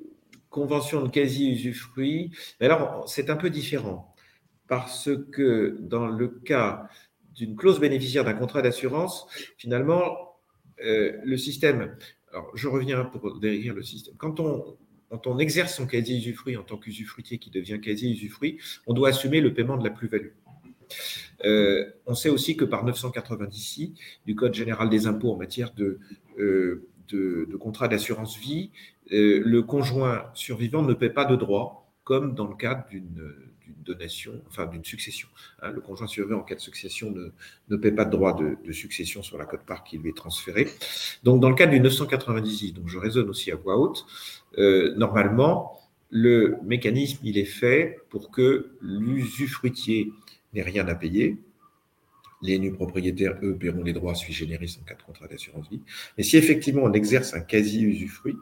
convention de quasi-usufruit, alors c'est un peu différent parce que dans le cas d'une clause bénéficiaire d'un contrat d'assurance, finalement, euh, le système. Alors, je reviens pour décrire le système. Quand on, quand on exerce son quasi-usufruit en tant qu'usufruitier qui devient quasi-usufruit, on doit assumer le paiement de la plus-value. Euh, on sait aussi que par 990 du Code général des impôts en matière de, euh, de, de contrat d'assurance vie, le conjoint survivant ne paie pas de droit, comme dans le cadre d'une donation, enfin d'une succession. Hein. le conjoint survivant en cas de succession ne, ne paie pas de droit de, succession sur la cote-part qui lui est transférée. Donc, dans le cadre du 998, donc je raisonne aussi à voix haute, euh, normalement, le mécanisme, il est fait pour que l'usufruitier n'ait rien à payer. Les nus propriétaires, eux, paieront les droits sui generis en cas de contrat d'assurance vie. Mais si effectivement on exerce un quasi-usufruit,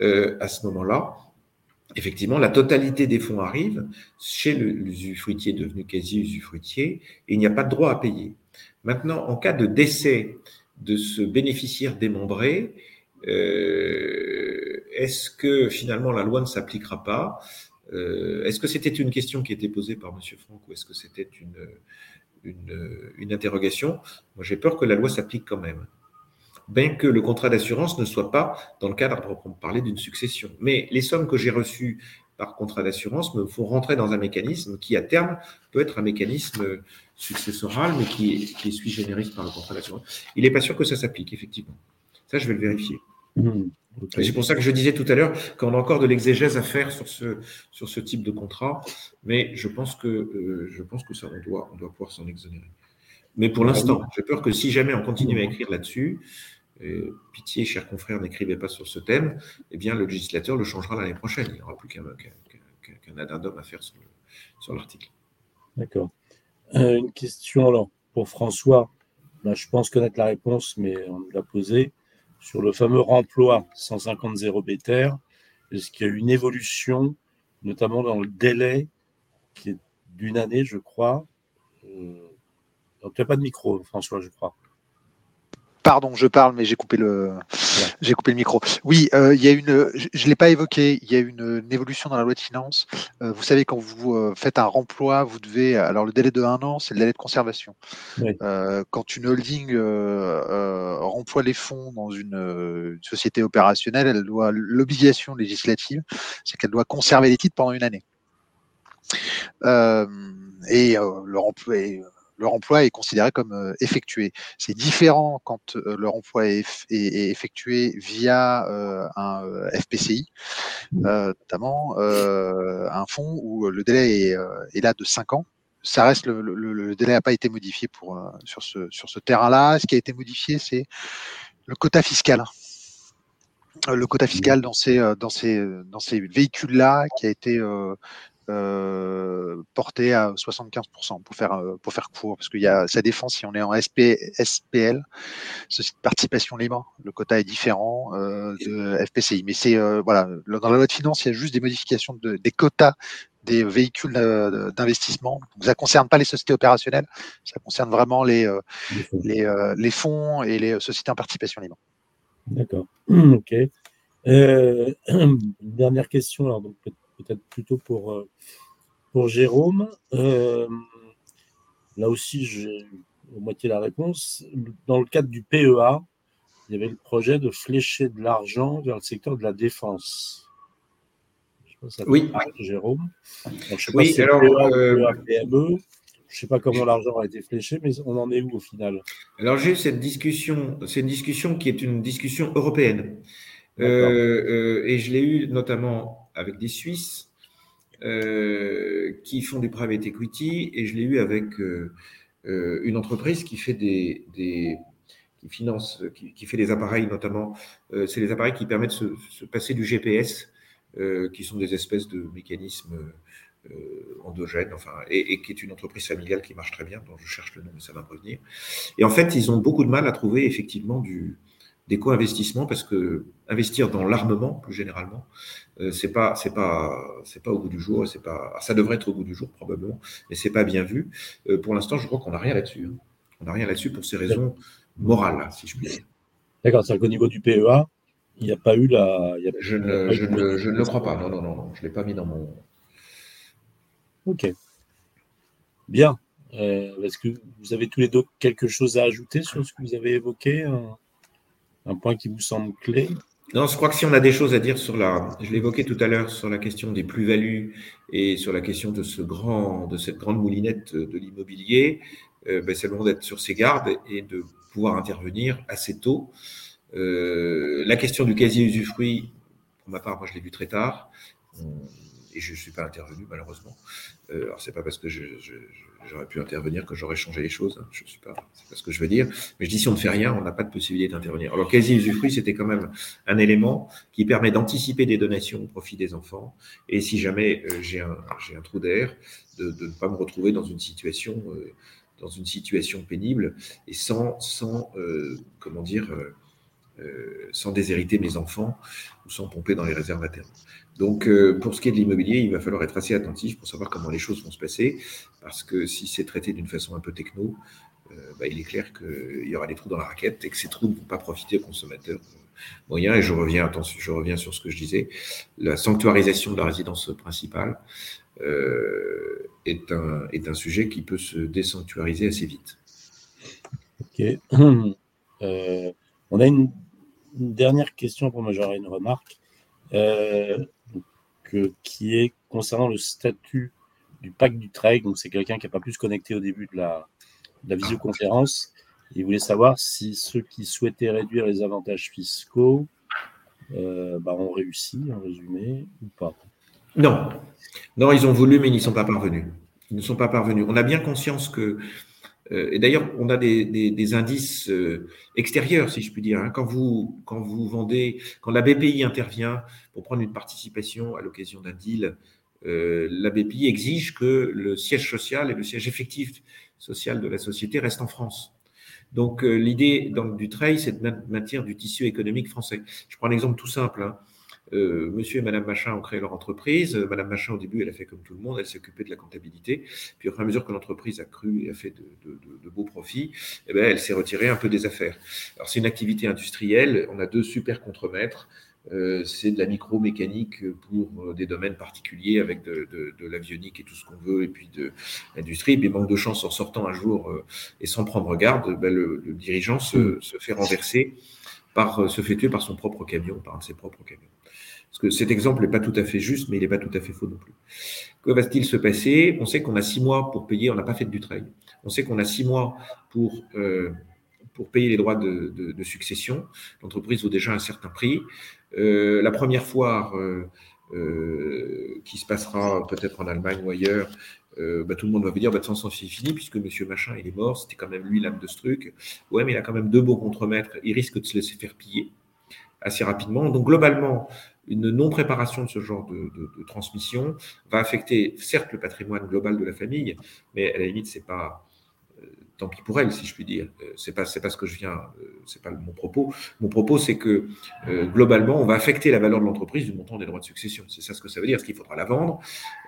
euh, à ce moment-là, effectivement, la totalité des fonds arrive chez l'usufruitier devenu quasi-usufruitier et il n'y a pas de droit à payer. Maintenant, en cas de décès de ce bénéficiaire démembré, euh, est-ce que finalement la loi ne s'appliquera pas? Euh, Est-ce que c'était une question qui était posée par M. Franck ou est-ce que c'était une, une, une interrogation? Moi, j'ai peur que la loi s'applique quand même bien que le contrat d'assurance ne soit pas dans le cadre, pour parler, d'une succession. Mais les sommes que j'ai reçues par contrat d'assurance me font rentrer dans un mécanisme qui, à terme, peut être un mécanisme successoral, mais qui est, qui est sui generis par le contrat d'assurance. Il n'est pas sûr que ça s'applique, effectivement. Ça, je vais le vérifier. Mmh, c'est pour ça que je disais tout à l'heure qu'on a encore de l'exégèse à faire sur ce, sur ce type de contrat, mais je pense que, euh, je pense que ça, on doit, on doit pouvoir s'en exonérer. Mais pour l'instant, j'ai peur que si jamais on continue à écrire là-dessus, pitié, chers confrères, n'écrivez pas sur ce thème, eh bien, le législateur le changera l'année prochaine. Il n'y aura plus qu'un qu addendum à faire sur l'article. D'accord. Euh, une question alors pour François. Là, je pense connaître la réponse, mais on l'a posée. Sur le fameux remploi 150 0 BTR, est-ce qu'il y a eu une évolution, notamment dans le délai qui est d'une année, je crois? Euh, Donc, n'y a pas de micro, François, je crois. Pardon, je parle, mais j'ai coupé le, j'ai coupé le micro. Oui, euh, il y a une, je, ne l'ai pas évoqué, il y a une, évolution dans la loi de finances. Euh, vous savez, quand vous euh, faites un remploi, vous devez, alors le délai de un an, c'est le délai de conservation. quand une holding remploie les fonds dans une, société opérationnelle, elle doit, l'obligation législative, c'est qu'elle doit conserver les titres pendant une année. et le remploi leur emploi est considéré comme euh, effectué. C'est différent quand euh, leur emploi est, effectué via euh, un FPCI, notamment un fonds où le délai est, là de 5 ans ça reste le, délai n'a pas été modifié pour sur ce sur ce terrain-là. Ce qui a été modifié, c'est le quota fiscal. Le quota fiscal dans ces dans ces dans ces véhicules-là qui a été euh, porté à 75% pour faire euh, pour faire court parce qu'il y a ça défend si on est en SP, SPL société de participation libre le quota est différent euh, de FPCI mais c'est euh, voilà dans la loi de finances il y a juste des modifications de, des quotas des véhicules d'investissement. Donc ça concerne pas les sociétés opérationnelles ça concerne vraiment les les, les fonds et les sociétés en participation libre. D'accord. Ok. Dernière question alors donc peut-être plutôt pour, euh, pour Jérôme. Euh, là aussi, j'ai au moitié la réponse. Dans le cadre du PEA, il y avait le projet de flécher de l'argent vers le secteur de la défense. oui. Jérôme. je sais oui, alors, euh, PME. Je ne sais pas comment l'argent a été fléché, mais on en est où au final? Alors j'ai eu cette discussion, c'est une discussion qui est une discussion européenne. et je l'ai eu notamment avec des Suisses euh, qui font du private equity et je l'ai eu avec euh, euh, une entreprise qui fait des, qui finance, qui, fait des appareils notamment. c'est les appareils qui permettent de se, se passer du GPS, qui sont des espèces de mécanismes endogènes, enfin, et, et, qui est une entreprise familiale qui marche très bien, dont je cherche le nom, mais ça va revenir. Et en fait, ils ont beaucoup de mal à trouver effectivement du, des co-investissements parce que investir dans l'armement plus généralement euh, c'est pas c'est pas c'est pas au bout du jour c'est pas ça devrait être au bout du jour probablement mais c'est pas bien vu. Euh, pour l'instant je crois qu'on n'a rien là-dessus hein. on n'a rien là-dessus pour ces raisons morales si je puis dire. D'accord c'est qu'au niveau du PEA il n'y a pas eu la je, ne, je, ne, je ne le crois pas. Non non non, non je l'ai pas mis dans mon. Ok. Bien. Est-ce que vous avez tous les deux quelque chose à ajouter sur ce que vous avez évoqué un point qui vous semble clé non, je crois que si on a des choses à dire sur la, je l'évoquais tout à l'heure, sur la question des plus-values et sur la question de ce grand, de cette grande moulinette de l'immobilier, euh, ben, c'est le moment d'être sur ses gardes et de pouvoir intervenir assez tôt. Euh, la question du quasi usufruit, pour ma part, moi je l'ai vu très tard et je ne suis pas intervenu malheureusement. Euh, alors c'est pas parce que j'aurais pu intervenir que j'aurais changé les choses. Hein. Je suis pas, c'est pas ce que je veux dire. Mais je dis si on ne fait rien, on n'a pas de possibilité d'intervenir. Alors quasi usufruit, c'était quand même un élément qui permet d'anticiper des donations au profit des enfants. Et si jamais euh, j'ai un, trou d'air, de, ne pas me retrouver dans une situation, euh, pénible et sans, sans euh, comment dire. Sans déshériter mes enfants ou sans pomper dans les réserves à terme. Donc, euh, pour ce qui est de l'immobilier, il va falloir être assez attentif pour savoir comment les choses vont se passer, parce que si c'est traité d'une façon un peu techno, euh, bah, il est clair qu'il y aura des trous dans la raquette et que ces trous ne vont pas profiter aux consommateurs moyens. Et je reviens, je reviens sur ce que je disais, la sanctuarisation de la résidence principale est, un, est un sujet qui peut se désanctuariser assez vite. Ok. on a une une dernière question pour moi, j'aurais une remarque, euh, qui est concernant le statut du pacte du trade. Donc, c'est quelqu'un qui n'a pas pu se connecter au début de la, visioconférence. Il voulait savoir si ceux qui souhaitaient réduire les avantages fiscaux euh, bah, ont réussi, en résumé, ou pas. Non. Non, ils ont voulu, mais ils n'y sont pas parvenus. Ils ne sont pas parvenus. On a bien conscience que et d'ailleurs, on a des, indices euh, extérieurs, si je puis dire. Hein. Quand, vous, quand vous vendez, quand la BPI intervient pour prendre une participation à l'occasion d'un deal, euh, la BPI exige que le siège social et le siège effectif social de la société restent en France. Donc, l'idée du trade, c'est de maintenir du tissu économique français. Je prends un exemple tout simple. Hein. Euh, monsieur et Madame Machin ont créé leur entreprise. Euh, Madame Machin, au début, elle a fait comme tout le monde, elle s'est occupée de la comptabilité. Puis, au fur et à mesure que l'entreprise a cru et a fait de, beaux profits, eh ben, elle s'est retirée un peu des affaires. Alors, c'est une activité industrielle. On a deux super contremaîtres. Euh, c'est de la micromécanique pour des domaines particuliers avec de, l'avionique et tout ce qu'on veut, et puis de l'industrie. Mais manque de chance, en sortant un jour et sans prendre garde, ben, le, dirigeant se, se, fait renverser par, se fait tuer par son propre camion, par de ses propres camions. Parce que cet exemple n'est pas tout à fait juste, mais il n'est pas tout à fait faux non plus. Que va-t-il se passer? On sait qu'on a six mois pour payer, on n'a pas fait du trail. On sait qu'on a six mois pour, euh, pour payer les droits de, succession. L'entreprise vaut déjà un certain prix. Euh, la première fois euh, qui se passera peut-être en Allemagne ou ailleurs, bah, tout le monde va vous dire, bah, de toute façon, fini, puisque monsieur machin, il est mort, c'était quand même lui l'âme de ce truc. Ouais, mais il a quand même deux beaux contremaîtres, il risque de se laisser faire piller assez rapidement. Donc, globalement, une non-préparation de ce genre de, transmission va affecter certes le patrimoine global de la famille, mais à la limite, c'est pas tant pis pour elle, si je puis dire. Euh, c'est pas c'est pas ce que je viens, euh, c'est pas mon propos. Mon propos, c'est que euh, globalement, on va affecter la valeur de l'entreprise du montant des droits de succession. C'est ça ce que ça veut dire, parce qu'il faudra la vendre.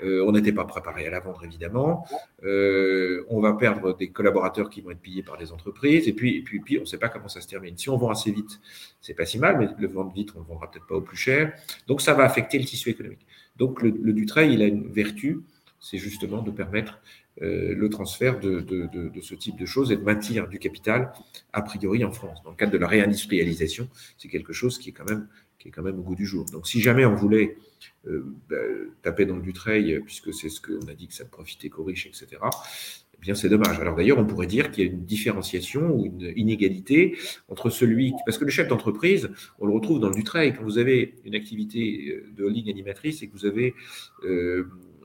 on n'était pas préparé à la vendre évidemment. on va perdre des collaborateurs qui vont être pillés par les entreprises, et puis et puis, puis on ne sait pas comment ça se termine. Si on vend assez vite, c'est pas si mal, mais le vendre vite, on ne vendra peut-être pas au plus cher. Donc ça va affecter le tissu économique. Donc le, le Dutreil, il a une vertu, c'est justement de permettre le transfert de, ce type de choses et de maintenir du capital a priori en France. Dans le cadre de la réindustrialisation, c'est quelque chose qui est quand même qui est quand même au goût du jour. Donc si jamais on voulait euh, bah, taper dans le Dutreil, puisque c'est ce qu'on a dit que ça ne profitait qu'aux riches, etc., eh bien c'est dommage. Alors d'ailleurs, on pourrait dire qu'il y a une différenciation ou une inégalité entre celui... Parce que le chef d'entreprise, on le retrouve dans le Dutreil. Quand vous avez une activité euh, de ligne animatrice et que vous avez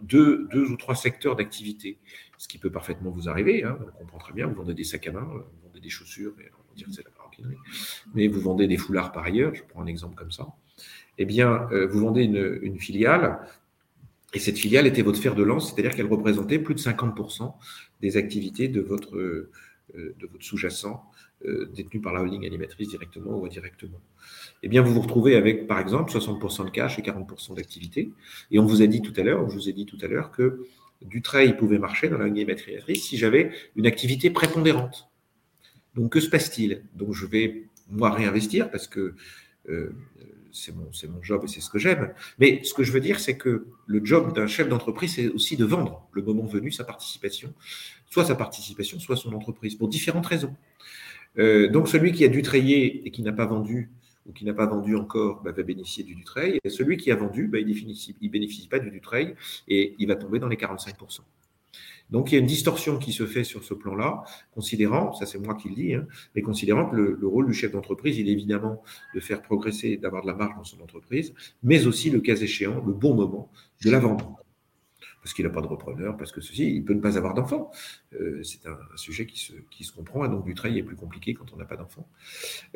deux, ou trois secteurs d'activité, ce qui peut parfaitement vous arriver. Hein, on comprend très bien, vous vendez des sacs à main, vous vendez des chaussures, mais on va dire que c'est la maroquinerie, mais vous vendez des foulards par ailleurs, je prends un exemple comme ça. Eh bien, euh, vous vendez une, filiale, et cette filiale était votre fer de lance, c'est-à-dire qu'elle représentait plus de 50% des activités de votre, euh, de votre sous-jacent euh, détenu par la holding animatrice directement ou indirectement. Eh bien, vous vous retrouvez avec, par exemple, 60% de cash et 40% d'activité. Et on vous a dit tout à l'heure, vous dit tout à l'heure que du trade pouvait marcher dans la holding animatrice si j'avais une activité prépondérante. Donc, que se passe-t-il? Donc, je vais, moi, réinvestir parce que c'est mon, mon, job et c'est ce que j'aime. Mais ce que je veux dire, c'est que le job d'un chef d'entreprise, c'est aussi de vendre, le moment venu, sa participation, soit sa participation, soit son entreprise, pour différentes raisons. Euh, donc celui qui a dû trayer et qui n'a pas vendu, ou qui n'a pas vendu encore, bah, va bénéficier du Dutreil. Et celui qui a vendu, bah, il ne bénéficie, pas du Dutreil et il va tomber dans les 45%. Donc il y a une distorsion qui se fait sur ce plan-là, considérant, ça c'est moi qui le dis, hein, mais considérant que le, rôle du chef d'entreprise, il est évidemment de faire progresser, d'avoir de la marge dans son entreprise, mais aussi, le cas échéant, le bon moment de la vendre. Parce qu'il n'a pas de repreneur, parce que ceci, il peut ne pas avoir d'enfant. Euh, c'est un, sujet qui se, comprend, et donc du travail est plus compliqué quand on n'a pas d'enfant.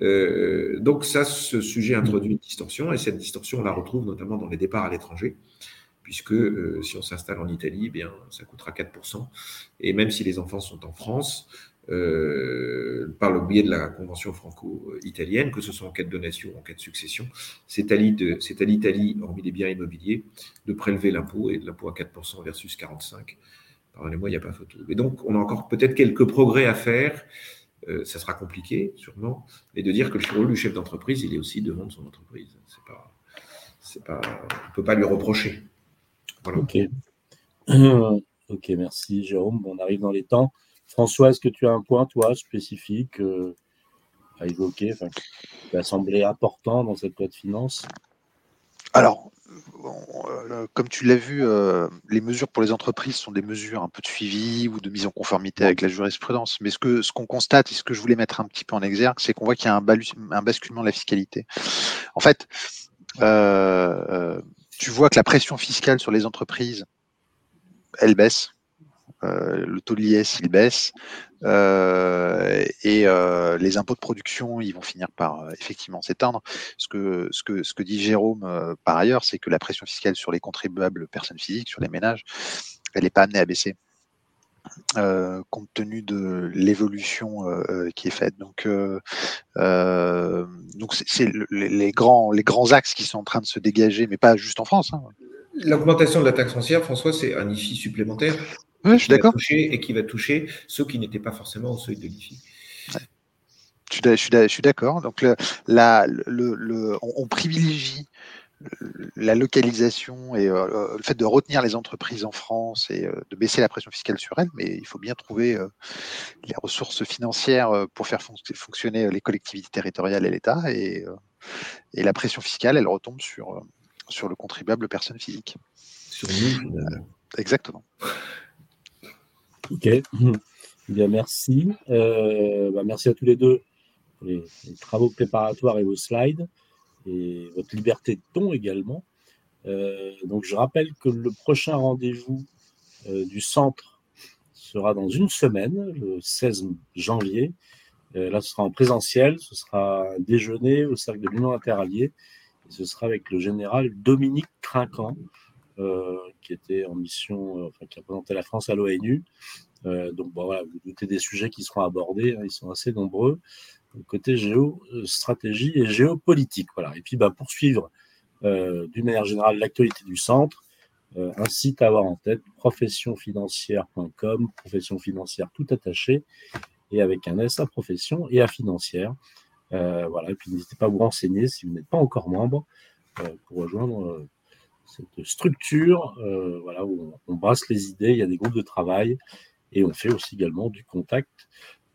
Euh, donc ça, ce sujet introduit une distorsion, et cette distorsion, on la retrouve notamment dans les départs à l'étranger puisque euh, si on s'installe en Italie, eh bien, ça coûtera 4%. Et même si les enfants sont en France, euh, par le biais de la convention franco-italienne, que ce soit en cas de donation ou en cas de succession, c'est à l'Italie, hormis les biens immobiliers, de prélever l'impôt, et de l'impôt à 4% versus 45%. Pardonnez-moi, il n'y a pas photo. Mais donc, on a encore peut-être quelques progrès à faire. Euh, ça sera compliqué, sûrement, mais de dire que le rôle du chef d'entreprise, il est aussi de vendre son entreprise. Pas, pas, on ne peut pas lui reprocher. Ok. ok, merci Jérôme. on arrive dans les temps. François, est-ce que tu as un point, toi, spécifique euh, à évoquer, qui a semblé important dans cette loi de finances? Alors, euh, comme tu l'as vu, euh, les mesures pour les entreprises sont des mesures un peu de suivi ou de mise en conformité avec la jurisprudence. Mais ce que ce qu'on constate et ce que je voulais mettre un petit peu en exergue, c'est qu'on voit qu'il y a un, basculement de la fiscalité. En fait, tu vois que la pression fiscale sur les entreprises, elle baisse. Euh, le taux de l'IS, il baisse. Euh, et euh, les impôts de production, ils vont finir par effectivement s'éteindre. Ce que, ce, que, ce que dit Jérôme par ailleurs, c'est que la pression fiscale sur les contribuables personnes physiques, sur les ménages, elle n'est pas amenée à baisser. compte tenu de l'évolution qui est faite. Donc, donc c'est les, grands, les grands axes qui sont en train de se dégager, mais pas juste en France. Hein. L'augmentation de la taxe foncière, François, c'est un IFI supplémentaire. Je suis d'accord. Et qui va toucher ceux qui n'étaient pas forcément au seuil de l'IFI. Je suis d'accord. Donc, le, on, privilégie la localisation et euh, le fait de retenir les entreprises en France et euh, de baisser la pression fiscale sur elles, mais il faut bien trouver euh, les ressources financières pour faire fonctionner les collectivités territoriales et l'État. Et, et, la pression fiscale, elle retombe sur, sur le contribuable personne physique. Sur nous, Exactement. Ok. Bien, merci. Bah, merci à tous les deux pour les travaux préparatoires et vos slides et votre liberté de ton également. Euh, donc je rappelle que le prochain rendez-vous euh, du centre sera dans une semaine, le 16 janvier. Euh, là, ce sera en présentiel, ce sera un déjeuner au cercle de l'Union interalliée, et ce sera avec le général Dominique Trinquant, qui était en mission, enfin, qui a présenté la France à l'ONU. donc bon, voilà, vous doutez des sujets qui seront abordés, hein, ils sont assez nombreux côté géostratégie et géopolitique. Voilà. Et puis, bah, poursuivre euh, d'une manière générale l'actualité du centre, euh, un site à avoir en tête, professionfinancière.com, profession financière tout attaché, et avec un S à profession et à financière. Euh, voilà. Et puis, n'hésitez pas à vous renseigner si vous n'êtes pas encore membre pour rejoindre cette structure voilà, où on, brasse les idées, il y a des groupes de travail et on fait aussi également du contact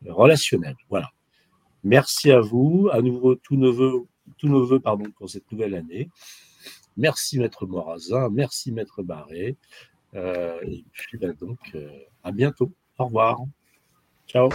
relationnel. Voilà. Merci à vous, à nouveau tous nos voeux, tous pardon, pour cette nouvelle année. Merci Maître Morazin, merci Maître Barré. Euh, et puis bah, donc, euh, à bientôt. Au revoir. Ciao.